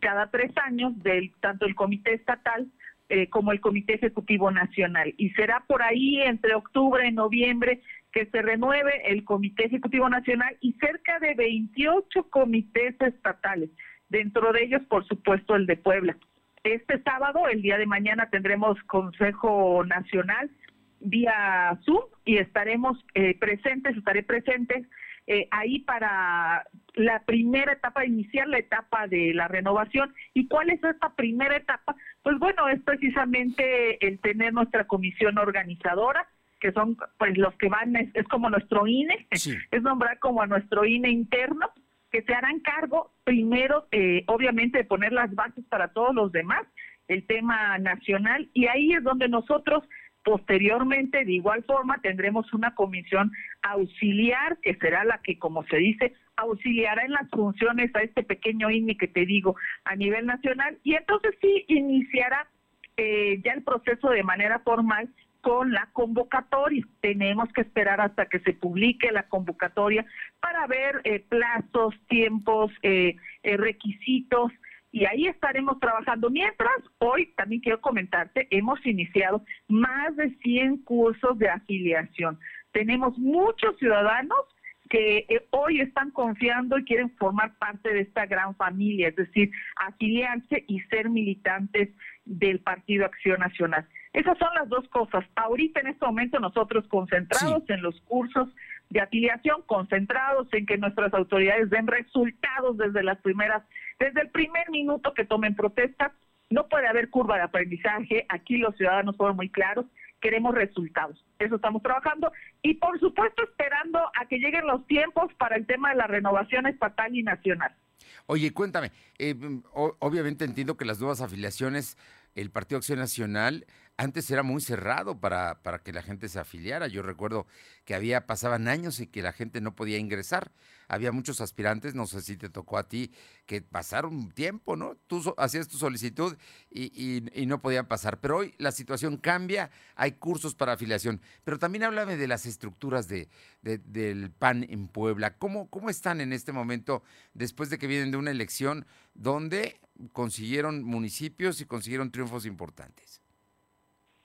cada tres años del tanto el comité estatal eh, como el comité ejecutivo nacional y será por ahí entre octubre y noviembre que se renueve el comité ejecutivo nacional y cerca de 28 comités estatales dentro de ellos, por supuesto, el de Puebla. Este sábado, el día de mañana, tendremos Consejo Nacional vía Zoom y estaremos eh, presentes, estaré presente eh, ahí para la primera etapa, iniciar la etapa de la renovación. ¿Y cuál es esta primera etapa? Pues bueno, es precisamente el tener nuestra comisión organizadora, que son pues los que van, es, como nuestro INE, es nombrar como a nuestro INE interno, que se harán cargo primero, eh, obviamente, de poner las bases para todos los demás, el tema nacional, y ahí es donde nosotros posteriormente, de igual forma, tendremos una comisión auxiliar, que será la que, como se dice, auxiliará en las funciones a este pequeño INE que te digo a nivel nacional, y entonces sí iniciará eh, ya el proceso de manera formal con la convocatoria. Tenemos que esperar hasta que se publique la convocatoria para ver eh, plazos, tiempos, eh, eh, requisitos y ahí estaremos trabajando. Mientras, hoy también quiero comentarte, hemos iniciado más de 100 cursos de afiliación. Tenemos muchos ciudadanos que hoy están confiando y quieren formar parte de esta gran familia, es decir, afiliarse y ser militantes del Partido Acción Nacional. Esas son las dos cosas. Ahorita en este momento nosotros concentrados en los cursos de afiliación, concentrados en que nuestras autoridades den resultados desde las primeras, desde el primer minuto que tomen protesta. No puede haber curva de aprendizaje. Aquí los ciudadanos fueron muy claros. Queremos resultados. Eso estamos trabajando. Y por supuesto esperando a que lleguen los tiempos para el tema de la renovación estatal y nacional. Oye, cuéntame, eh, obviamente entiendo que las nuevas afiliaciones, el Partido Acción Nacional antes era muy cerrado para, para, que la gente se afiliara. Yo recuerdo que había, pasaban años y que la gente no podía ingresar. Había muchos aspirantes, no sé si te tocó a ti, que pasaron tiempo, ¿no? Tú hacías tu solicitud y, y, no podían pasar. Pero hoy la situación cambia, hay cursos para afiliación. Pero también háblame de las estructuras de, del PAN en Puebla. ¿Cómo, ¿Cómo están en este momento después de que vienen de una elección donde consiguieron municipios y consiguieron triunfos importantes?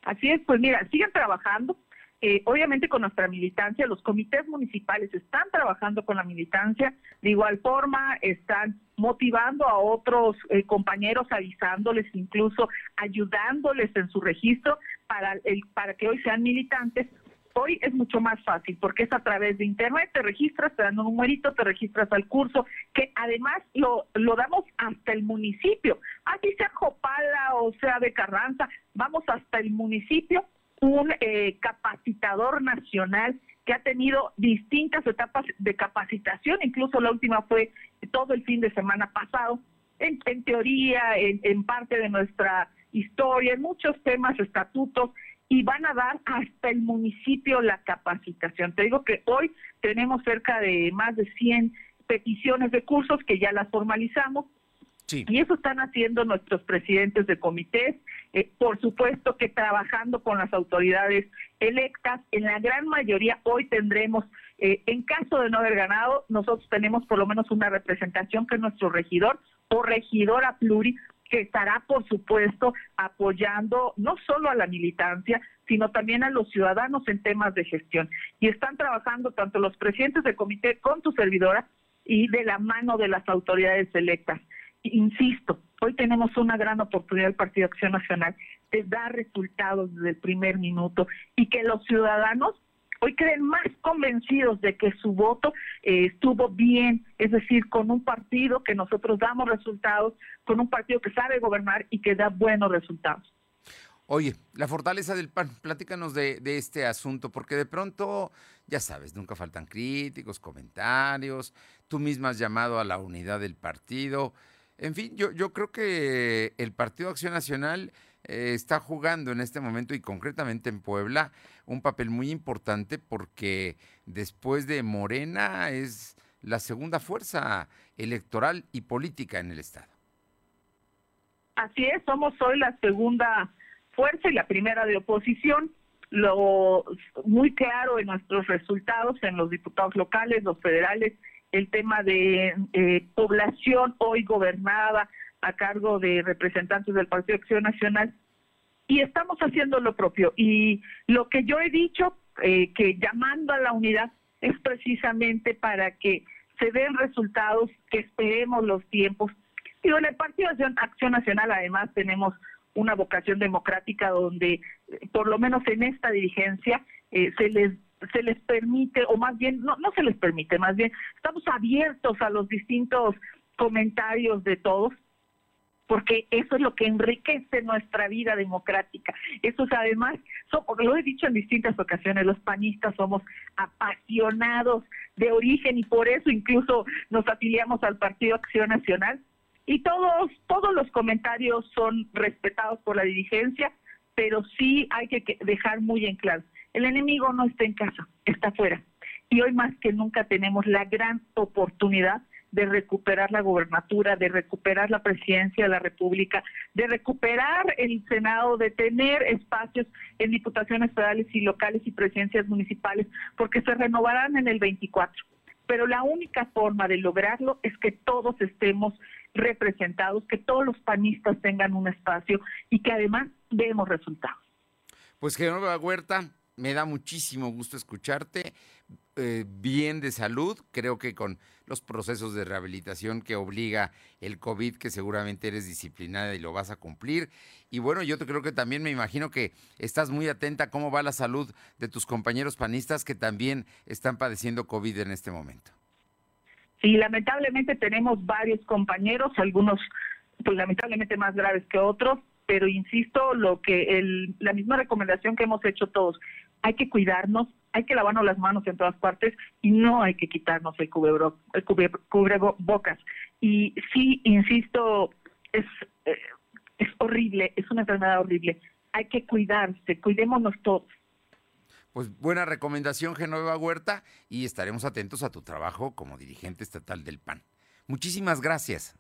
Así es, pues mira, siguen trabajando. Eh, obviamente con nuestra militancia, los comités municipales están trabajando con la militancia, de igual forma están motivando a otros eh, compañeros, avisándoles, incluso ayudándoles en su registro para, el, para que hoy sean militantes. Hoy es mucho más fácil porque es a través de internet, te registras, te dan un numerito, te registras al curso, que además lo, lo damos hasta el municipio, así sea Jopala o sea de Carranza, vamos hasta el municipio, un eh, capacitador nacional que ha tenido distintas etapas de capacitación, incluso la última fue todo el fin de semana pasado, en, teoría, en, en parte de nuestra historia, en muchos temas, estatutos, y van a dar hasta el municipio la capacitación. Te digo que hoy tenemos cerca de más de 100 peticiones de cursos que ya las formalizamos. Y eso están haciendo nuestros presidentes de comités, eh, por supuesto que trabajando con las autoridades electas, en la gran mayoría hoy tendremos, eh, en caso de no haber ganado, nosotros tenemos por lo menos una representación que es nuestro regidor o regidora pluri, que estará, por supuesto, apoyando no solo a la militancia, sino también a los ciudadanos en temas de gestión. Y están trabajando tanto los presidentes de comité con tu servidora y de la mano de las autoridades electas. Insisto, hoy tenemos una gran oportunidad del Partido Acción Nacional de dar resultados desde el primer minuto y que los ciudadanos hoy creen más convencidos de que su voto eh, estuvo bien, es decir, con un partido que nosotros damos resultados, con un partido que sabe gobernar y que da buenos resultados. Oye, la fortaleza del PAN, platícanos de, este asunto, porque de pronto, ya sabes, nunca faltan críticos, comentarios, tú misma has llamado a la unidad del partido. En fin, yo, yo creo que el Partido Acción Nacional eh, está jugando en este momento y concretamente en Puebla un papel muy importante porque después de Morena es la segunda fuerza electoral y política en el Estado. Así es, somos hoy la segunda fuerza y la primera de oposición. Lo muy claro en nuestros resultados en los diputados locales, los federales, el tema de eh, población hoy gobernada a cargo de representantes del Partido Acción Nacional y estamos haciendo lo propio. Y lo que yo he dicho, eh, que llamando a la unidad es precisamente para que se den resultados, que esperemos los tiempos. Y en el Partido Acción Nacional además tenemos una vocación democrática donde, eh, por lo menos en esta dirigencia, eh, se les se les permite, o más bien, no, no se les permite, más bien, estamos abiertos a los distintos comentarios de todos, porque eso es lo que enriquece nuestra vida democrática. Eso es además, lo he dicho en distintas ocasiones, los panistas somos apasionados de origen y por eso incluso nos afiliamos al Partido Acción Nacional y todos, todos los comentarios son respetados por la dirigencia, pero sí hay que dejar muy en claro, el enemigo no está en casa, está afuera. Y hoy más que nunca tenemos la gran oportunidad de recuperar la gobernatura, de recuperar la presidencia de la República, de recuperar el Senado, de tener espacios en diputaciones federales y locales y presidencias municipales, porque se renovarán en el 24. Pero la única forma de lograrlo es que todos estemos representados, que todos los panistas tengan un espacio y que además demos resultados. Pues Genova Huerta, me da muchísimo gusto escucharte. Eh, bien de salud, creo que con los procesos de rehabilitación que obliga el COVID, que seguramente eres disciplinada y lo vas a cumplir. Y bueno, yo te creo que también me imagino que estás muy atenta a cómo va la salud de tus compañeros panistas que también están padeciendo COVID en este momento. Sí, lamentablemente tenemos varios compañeros, algunos pues lamentablemente más graves que otros, pero insisto, lo que el, la misma recomendación que hemos hecho todos, hay que cuidarnos, hay que lavarnos las manos en todas partes y no hay que quitarnos el, cubrebocas. Y sí, insisto, es, eh, es horrible, es una enfermedad horrible. Hay que cuidarse, cuidémonos todos. Pues buena recomendación, Genoveva Huerta, y estaremos atentos a tu trabajo como dirigente estatal del PAN. Muchísimas gracias.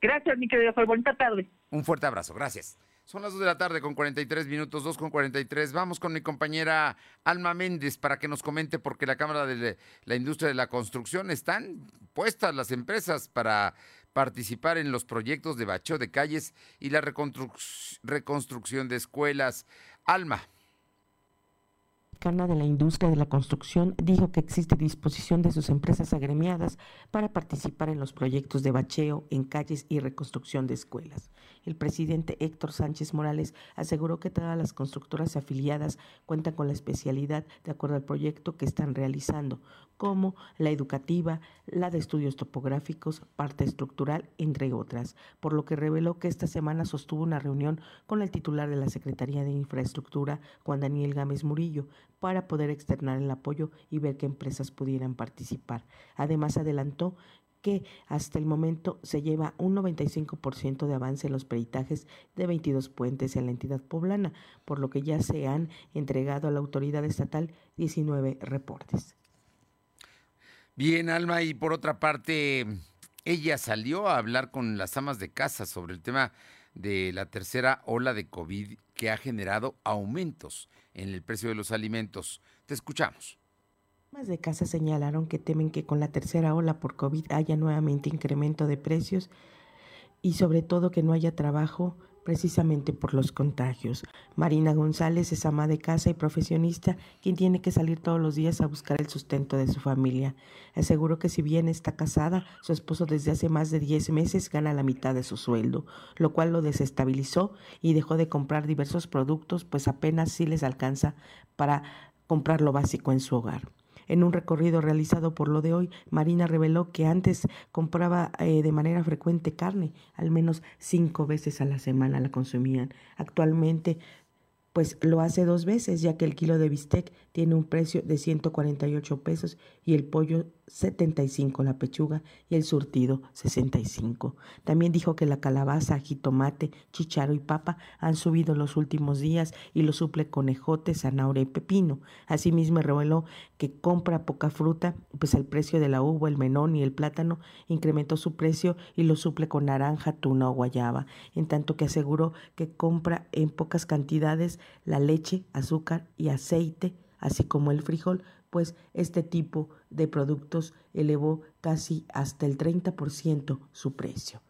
Gracias, mi querido Juan. Bonita tarde. Un fuerte abrazo, gracias. Son las 2 de la tarde con 43 minutos, 2 con 43. Vamos con mi compañera Alma Méndez para que nos comente porque la Cámara de la Industria de la Construcción están puestas las empresas para participar en los proyectos de bacheo de calles y la reconstrucción de escuelas. Alma de la Industria de la Construcción dijo que existe disposición de sus empresas agremiadas para participar en los proyectos de bacheo en calles y reconstrucción de escuelas. El presidente Héctor Sánchez Morales aseguró que todas las constructoras afiliadas cuentan con la especialidad de acuerdo al proyecto que están realizando, como la educativa, la de estudios topográficos, parte estructural, entre otras, por lo que reveló que esta semana sostuvo una reunión con el titular de la Secretaría de Infraestructura, Juan Daniel Gámez Murillo, para poder externar el apoyo y ver qué empresas pudieran participar. Además, adelantó que hasta el momento se lleva un 95% de avance en los peritajes de 22 puentes en la entidad poblana, por lo que ya se han entregado a la autoridad estatal 19 reportes. Bien, Alma, y por otra parte, ella salió a hablar con las amas de casa sobre el tema de la tercera ola de COVID que ha generado aumentos en el precio de los alimentos. Te escuchamos. Más de casa señalaron que temen que con la tercera ola por COVID haya nuevamente incremento de precios y sobre todo que no haya trabajo precisamente por los contagios. Marina González es ama de casa y profesionista quien tiene que salir todos los días a buscar el sustento de su familia. Aseguró que si bien está casada, su esposo desde hace más de 10 meses gana la mitad de su sueldo, lo cual lo desestabilizó y dejó de comprar diversos productos, pues apenas sí les alcanza para comprar lo básico en su hogar. En un recorrido realizado por lo de hoy, Marina reveló que antes compraba eh, de manera frecuente carne, al menos cinco veces a la semana la consumían. Actualmente pues lo hace dos veces, ya que el kilo de bistec tiene un precio de 148 pesos y el pollo 75 la pechuga y el surtido 65. También dijo que la calabaza, jitomate, chicharo y papa han subido los últimos días y lo suple con ejote, zanahoria y pepino. Asimismo reveló que compra poca fruta, pues el precio de la uva, el menón y el plátano incrementó su precio y lo suple con naranja, tuna o guayaba, en tanto que aseguró que compra en pocas cantidades la leche, azúcar y aceite, así como el frijol, pues este tipo de productos elevó casi hasta el 30% su precio.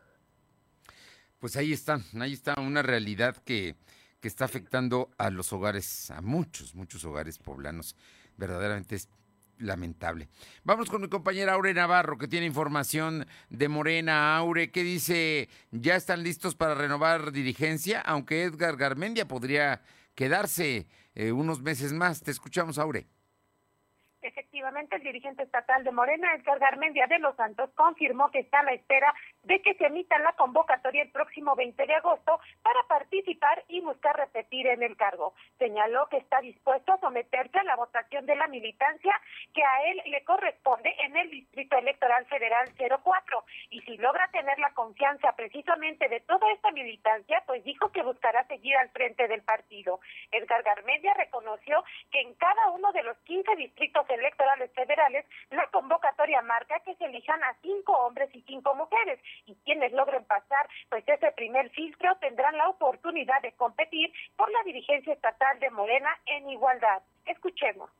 Pues ahí está, ahí está una realidad que, que está afectando a los hogares, a muchos, muchos hogares poblanos. Verdaderamente es lamentable. Vamos con mi compañera Aure Navarro, que tiene información de Morena. Aure, ¿qué dice? ¿Ya están listos para renovar dirigencia? Aunque Edgar Garmendia podría quedarse eh, unos meses más. Te escuchamos, Aure. Efectivamente, el dirigente estatal de Morena, Edgar Garmendia de los Santos, confirmó que está a la espera de que se emita la convocatoria el próximo 20 de agosto para participar y buscar repetir en el cargo. Señaló que está dispuesto a someterse a la votación de la militancia que a él le corresponde en el Distrito Electoral Federal 04 y si logra tener la confianza precisamente de toda esta militancia, pues dijo que buscará seguir al frente del partido. Edgar Garmendia reconoció que en cada uno de los 15 distritos electorales federales, la convocatoria marca que se elijan a cinco hombres y cinco mujeres y quienes logren pasar pues ese primer filtro tendrán la oportunidad de competir por la dirigencia estatal de Morena en igualdad. Escuchemos.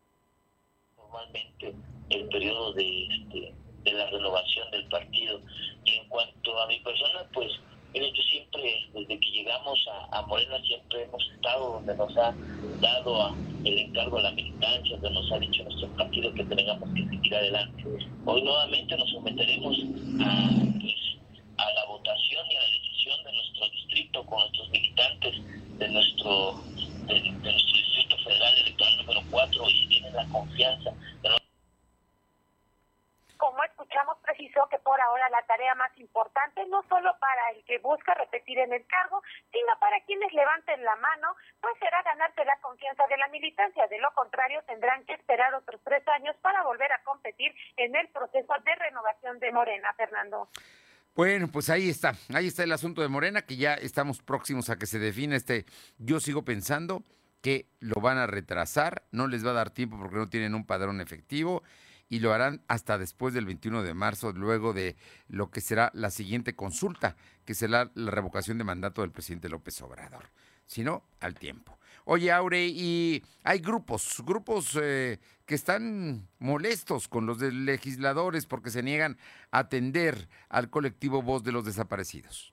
Normalmente el periodo de, este, de la renovación del partido y en cuanto a mi persona pues yo siempre, desde que llegamos a, Morena, siempre hemos estado donde nos ha dado el encargo a la militancia, donde nos ha dicho nuestro partido que tengamos que seguir adelante. Hoy nuevamente nos someteremos a, pues, a la votación y a la decisión de nuestro distrito con nuestros militantes de nuestro, de, nuestro distrito federal electoral número 4 y tienen la confianza de como escuchamos, precisó que por ahora la tarea más importante, no solo para el que busca repetir en el cargo, sino para quienes levanten la mano, pues será ganarse la confianza de la militancia. De lo contrario, tendrán que esperar otros tres años para volver a competir en el proceso de renovación de Morena, Fernando. Bueno, pues ahí está, ahí está el asunto de Morena, que ya estamos próximos a que se define este. Yo sigo pensando que lo van a retrasar, no les va a dar tiempo porque no tienen un padrón efectivo y lo harán hasta después del 21 de marzo, luego de lo que será la siguiente consulta, que será la revocación de mandato del presidente López Obrador. Si no, al tiempo. Oye, Aure, y hay grupos, grupos eh, que están molestos con los legisladores porque se niegan a atender al colectivo Voz de los Desaparecidos.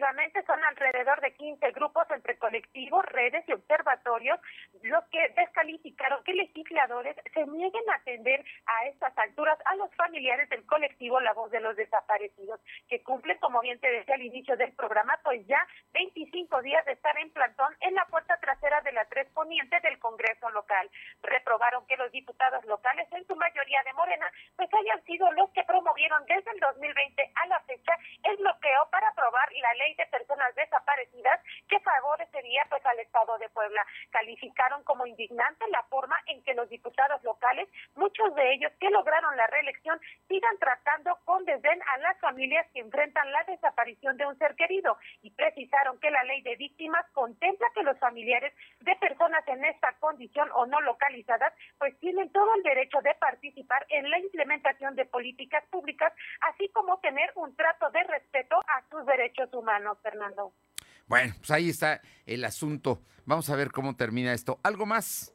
Efectivamente, son alrededor de 15 grupos entre colectivos, redes y observatorios los que descalificaron que legisladores se nieguen a atender a estas alturas a los familiares del colectivo La Voz de los Desaparecidos, que cumplen, como bien te decía al inicio del programa, pues ya 25 días de estar en plantón en la puerta trasera de la tres poniente del Congreso local. Reprobaron que los diputados locales, en su mayoría de Morena, pues hayan sido los que promovieron desde el 2020 a la fecha el bloqueo para aprobar la ley de personas desaparecidas que favorecería pues al Estado de Puebla. Calificaron como indignante la forma en que los diputados locales, muchos de ellos que lograron la reelección, sigan tratando con familias que enfrentan la desaparición de un ser querido y precisaron que la ley de víctimas contempla que los familiares de personas en esta condición o no localizadas pues tienen todo el derecho de participar en la implementación de políticas públicas, así como tener un trato de respeto a sus derechos humanos, Fernando. Bueno, pues ahí está el asunto. Vamos a ver cómo termina esto. ¿Algo más?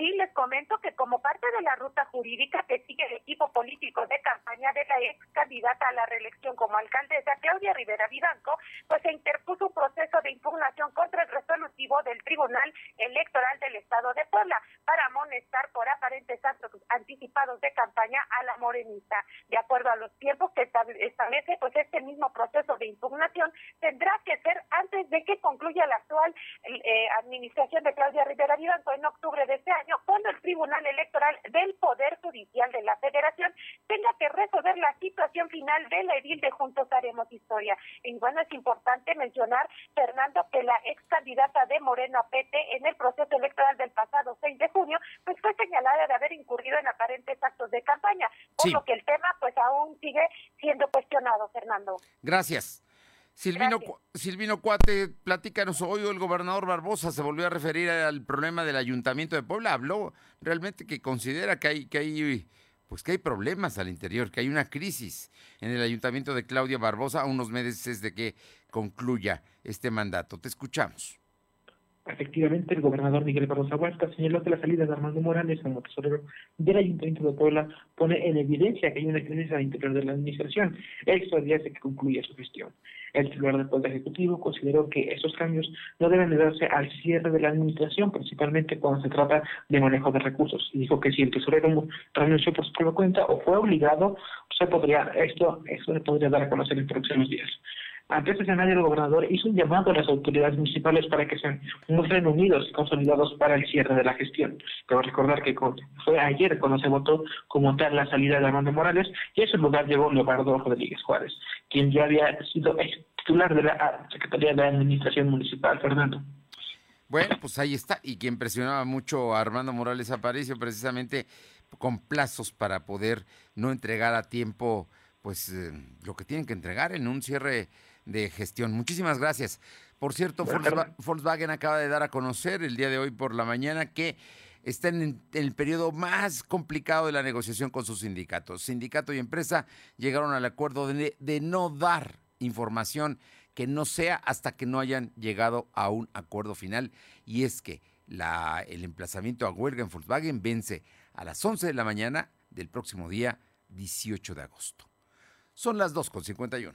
Sí, les comento que como parte de la ruta jurídica que sigue el equipo político de campaña de la ex candidata a la reelección como alcaldesa, Claudia Rivera Vivanco, pues se interpuso un proceso de impugnación contra el resolutivo del Tribunal Electoral del Estado de Puebla para amonestar por aparentes actos anticipados de campaña a la morenista. De acuerdo a los tiempos que establece, pues este mismo proceso de impugnación tendrá que ser antes de que concluya la actual eh, administración de Claudia Rivera Vivanco en octubre de este año cuando el Tribunal Electoral del Poder Judicial de la Federación tenga que resolver la situación final de la edil de Juntos Haremos Historia. Y bueno, es importante mencionar, Fernando, que la ex candidata de Moreno a PT en el proceso electoral del pasado 6 de junio, pues fue señalada de haber incurrido en aparentes actos de campaña, por lo que el tema pues aún sigue siendo cuestionado, Fernando. Gracias. Silvino, Silvino Cuate, platícanos, hoy el gobernador Barbosa se volvió a referir al problema del ayuntamiento de Puebla, habló realmente que considera que hay, que hay, pues que hay problemas al interior, que hay una crisis en el ayuntamiento de Claudia Barbosa a unos meses de que concluya este mandato. Te escuchamos. Efectivamente, el gobernador Miguel Barroso Huerta señaló que la salida de Armando Morales como tesorero del Ayuntamiento de Puebla pone en evidencia que hay una crisis al interior de la administración. Esto día de que concluya su gestión. El titular del Poder Ejecutivo consideró que estos cambios no deben de darse al cierre de la administración, principalmente cuando se trata de manejo de recursos. Y dijo que si el tesorero renunció por su propia cuenta o fue obligado, se podría, esto, esto se podría dar a conocer en próximos días. Ante este escenario, el gobernador hizo un llamado a las autoridades municipales para que se muestren unidos y consolidados para el cierre de la gestión. Debo recordar que fue ayer cuando se votó como tal la salida de Armando Morales y a ese lugar llegó Leobardo Rodríguez Juárez, quien ya había sido titular de la Secretaría de Administración Municipal, Fernando. Bueno, pues ahí está. Y quien presionaba mucho a Armando Morales Aparicio precisamente con plazos para poder no entregar a tiempo pues eh, lo que tienen que entregar en un cierre de gestión. Muchísimas gracias. Por cierto, Volkswagen acaba de dar a conocer el día de hoy por la mañana que está en el periodo más complicado de la negociación con sus sindicatos. Sindicato y empresa llegaron al acuerdo de, de no dar información que no sea hasta que no hayan llegado a un acuerdo final. Y es que la, el emplazamiento a huelga en Volkswagen vence a las 11 de la mañana del próximo día 18 de agosto. Son las 2.51.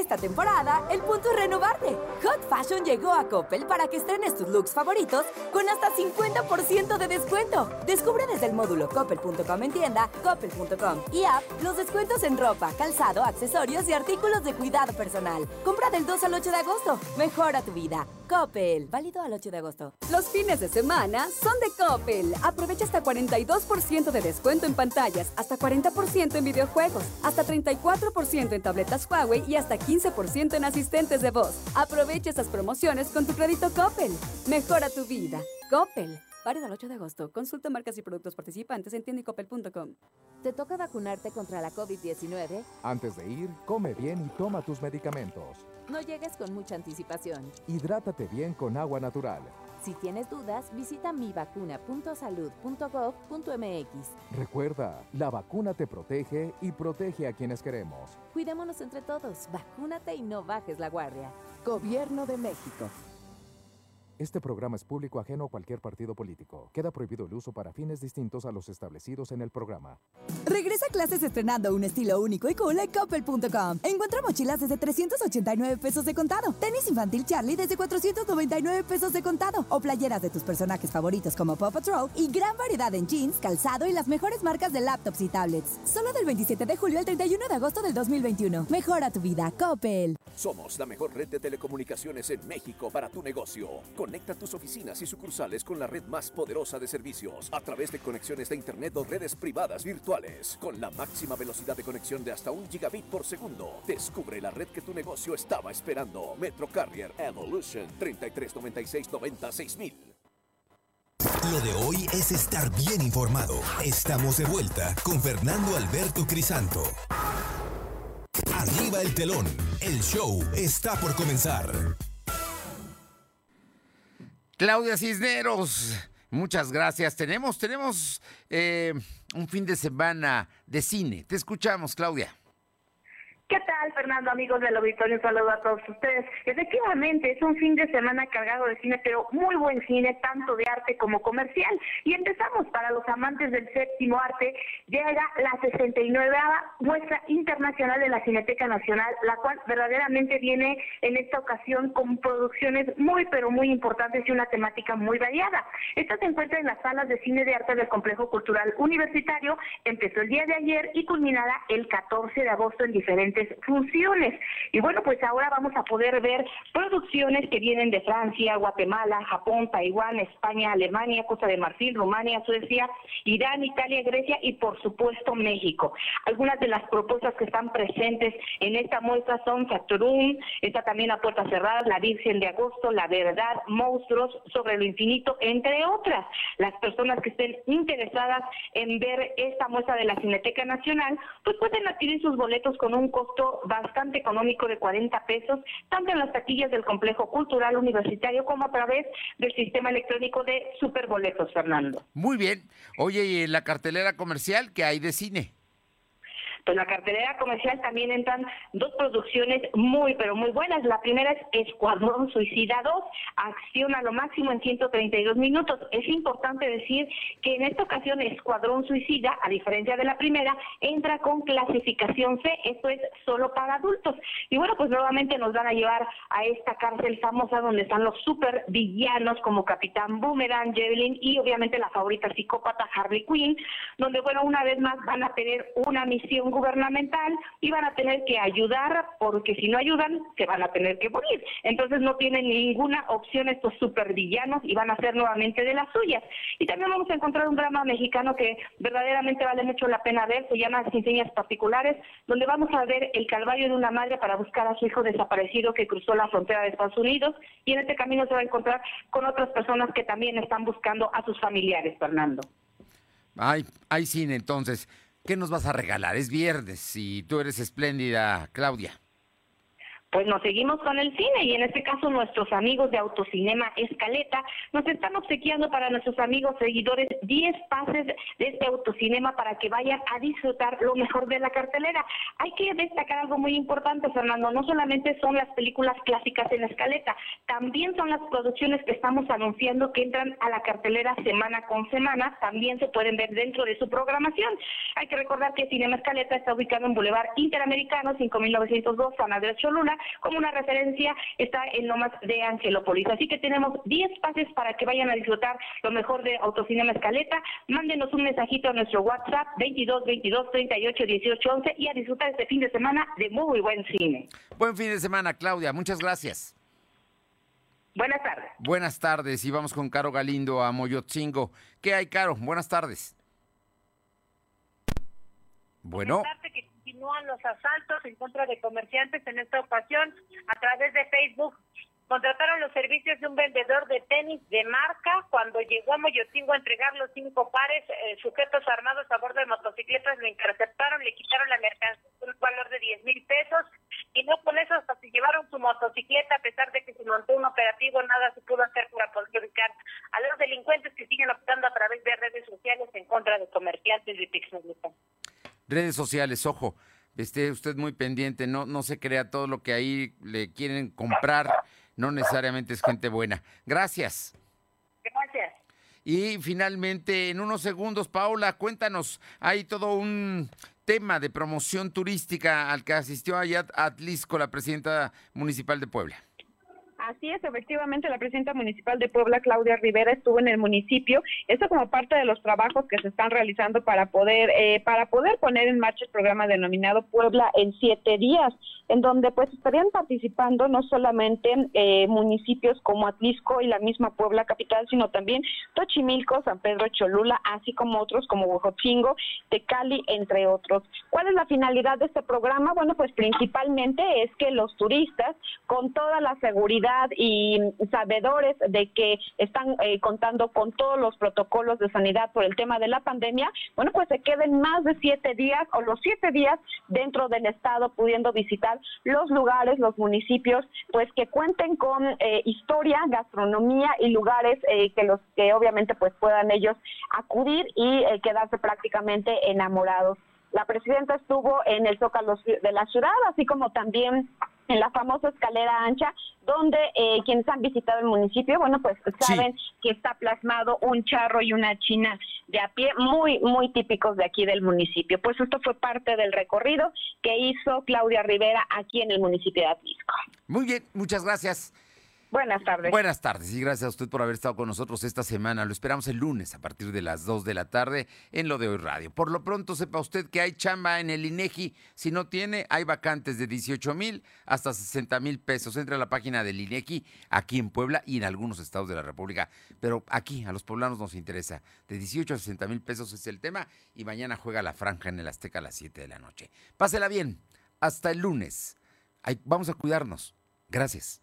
Esta temporada, el punto es renovarte. Hot Fashion llegó a Coppel para que estrenes tus looks favoritos con hasta 50% de descuento. Descubre desde el módulo coppel.com en tienda, coppel.com y app los descuentos en ropa, calzado, accesorios y artículos de cuidado personal. Compra del 2 al 8 de agosto. Mejora tu vida. Coppel. Válido al 8 de agosto. Los fines de semana son de Coppel. Aprovecha hasta 42% de descuento en pantallas, hasta 40% en videojuegos, hasta 34% en tabletas Huawei y hasta 15% en asistentes de voz. Aprovecha estas promociones con tu crédito Coppel. Mejora tu vida. Coppel. Válido al 8 de agosto. Consulta marcas y productos participantes en tiendicopel.com. ¿Te toca vacunarte contra la COVID-19? Antes de ir, come bien y toma tus medicamentos. No llegues con mucha anticipación. Hidrátate bien con agua natural. Si tienes dudas, visita mivacuna.salud.gov.mx. Recuerda, la vacuna te protege y protege a quienes queremos. Cuidémonos entre todos, vacúnate y no bajes la guardia. Gobierno de México. Este programa es público ajeno a cualquier partido político. Queda prohibido el uso para fines distintos a los establecidos en el programa. Regresa a clases estrenando un estilo único y cool en Coppel.com. Encuentra mochilas desde 389 pesos de contado, tenis infantil Charlie desde 499 pesos de contado o playeras de tus personajes favoritos como Paw Patrol y gran variedad en jeans, calzado y las mejores marcas de laptops y tablets. Solo del 27 de julio al 31 de agosto del 2021. Mejora tu vida, Coppel. Somos la mejor red de telecomunicaciones en México para tu negocio. Conecta tus oficinas y sucursales con la red más poderosa de servicios a través de conexiones de Internet o redes privadas virtuales. Con la máxima velocidad de conexión de hasta un gigabit por segundo. Descubre la red que tu negocio estaba esperando. Metro Carrier Evolution 3396 Lo de hoy es estar bien informado. Estamos de vuelta con Fernando Alberto Crisanto. Arriba el telón. El show está por comenzar. Claudia Cisneros, muchas gracias. Tenemos, tenemos eh, un fin de semana de cine. Te escuchamos, Claudia. ¿Qué tal, Fernando, amigos del auditorio? Un saludo a todos ustedes. Efectivamente, es un fin de semana cargado de cine, pero muy buen cine, tanto de arte como comercial. Y empezamos para los amantes del séptimo arte. Llega la 69 muestra internacional de la Cineteca Nacional, la cual verdaderamente viene en esta ocasión con producciones muy, pero muy importantes y una temática muy variada. Esta se encuentra en las salas de cine de arte del Complejo Cultural Universitario. Empezó el día de ayer y culminará el 14 de agosto en diferentes funciones. Y bueno, pues ahora vamos a poder ver producciones que vienen de Francia, Guatemala, Japón, Taiwán, España, Alemania, Costa de Marfil, Rumania, Suecia, Irán, Italia, Grecia y por supuesto México. Algunas de las propuestas que están presentes en esta muestra son Factorum, está también a puertas cerradas, La Virgen de Agosto, La Verdad, Monstruos, Sobre lo Infinito, entre otras. Las personas que estén interesadas en ver esta muestra de la Cineteca Nacional, pues pueden adquirir sus boletos con un bastante económico de 40 pesos, tanto en las taquillas del complejo cultural universitario como a través del sistema electrónico de superboletos, Fernando. Muy bien. Oye, ¿y en la cartelera comercial qué hay de cine? Pues la cartelera comercial también entran dos producciones muy, pero muy buenas. La primera es Escuadrón Suicida 2, acción a lo máximo en 132 minutos. Es importante decir que en esta ocasión Escuadrón Suicida, a diferencia de la primera, entra con clasificación C, esto es solo para adultos. Y bueno, pues nuevamente nos van a llevar a esta cárcel famosa donde están los super villanos como Capitán Boomerang, Javelin y obviamente la favorita psicópata Harley Quinn, donde bueno, una vez más van a tener una misión gubernamental y van a tener que ayudar porque si no ayudan se van a tener que morir. Entonces no tienen ninguna opción estos supervillanos y van a ser nuevamente de las suyas. Y también vamos a encontrar un drama mexicano que verdaderamente vale mucho la pena ver, se llama Sin Señas Particulares, donde vamos a ver el calvario de una madre para buscar a su hijo desaparecido que cruzó la frontera de Estados Unidos y en este camino se va a encontrar con otras personas que también están buscando a sus familiares, Fernando. Ay, hay cine entonces. ¿Qué nos vas a regalar? Es viernes y tú eres espléndida, Claudia pues nos seguimos con el cine y en este caso nuestros amigos de Autocinema Escaleta nos están obsequiando para nuestros amigos seguidores 10 pases de este autocinema para que vayan a disfrutar lo mejor de la cartelera. Hay que destacar algo muy importante, Fernando, no solamente son las películas clásicas en Escaleta, también son las producciones que estamos anunciando que entran a la cartelera semana con semana, también se pueden ver dentro de su programación. Hay que recordar que Cinema Escaleta está ubicado en Boulevard Interamericano 5902 San Andrés Cholula como una referencia está en Lomas de Angelópolis. Así que tenemos 10 pases para que vayan a disfrutar lo mejor de Autocinema Escaleta. Mándenos un mensajito a nuestro WhatsApp 22 22 38 18 11 y a disfrutar este fin de semana de muy buen cine. Buen fin de semana, Claudia. Muchas gracias. Buenas tardes. Buenas tardes y vamos con Caro Galindo a Moyotzingo. ¿Qué hay, Caro? Buenas tardes. Bueno continúan los asaltos en contra de comerciantes en esta ocasión a través de Facebook. Contrataron los servicios de un vendedor de tenis de marca. Cuando llegó a Moyotingo a entregar los cinco pares, eh, sujetos armados a bordo de motocicletas lo interceptaron, le quitaron la mercancía por un valor de 10 mil pesos y no con eso hasta se llevaron su motocicleta a pesar de que se montó un operativo, nada se pudo hacer para poder ubicar a los delincuentes que siguen optando a través de redes sociales en contra de comerciantes de Pixmeluca redes sociales, ojo, esté usted muy pendiente, no, no se crea todo lo que ahí le quieren comprar, no necesariamente es gente buena. Gracias. Gracias. Y finalmente, en unos segundos, Paula, cuéntanos, hay todo un tema de promoción turística al que asistió allá Atlisco, la presidenta municipal de Puebla. Así es, efectivamente, la presidenta municipal de Puebla, Claudia Rivera, estuvo en el municipio. Esto como parte de los trabajos que se están realizando para poder eh, para poder poner en marcha el programa denominado Puebla en siete días, en donde pues estarían participando no solamente eh, municipios como Atlisco y la misma Puebla capital, sino también Tochimilco, San Pedro Cholula, así como otros como Huejotzingo, Tecali, entre otros. ¿Cuál es la finalidad de este programa? Bueno, pues principalmente es que los turistas, con toda la seguridad y sabedores de que están eh, contando con todos los protocolos de sanidad por el tema de la pandemia, bueno, pues se queden más de siete días o los siete días dentro del estado pudiendo visitar los lugares, los municipios, pues que cuenten con eh, historia, gastronomía y lugares eh, que los que obviamente pues puedan ellos acudir y quedarse prácticamente enamorados. La presidenta estuvo en el Zócalo de la ciudad, así como también en la famosa escalera ancha, donde eh, quienes han visitado el municipio, bueno, pues saben que está plasmado un charro y una china de a pie muy, muy típicos de aquí del municipio. Pues esto fue parte del recorrido que hizo Claudia Rivera aquí en el municipio de Atlisco. Muy bien, muchas gracias. Buenas tardes. Buenas tardes y gracias a usted por haber estado con nosotros esta semana. Lo esperamos el lunes a partir de las 2 de la tarde en lo de hoy radio. Por lo pronto sepa usted que hay chamba en el INEGI. Si no tiene, hay vacantes de 18 mil hasta 60 mil pesos. Entre a la página del INEGI aquí en Puebla y en algunos estados de la República. Pero aquí a los poblanos nos interesa. De 18 a 60 mil pesos es el tema y mañana juega la franja en el Azteca a las 7 de la noche. Pásela bien. Hasta el lunes. vamos a cuidarnos. Gracias.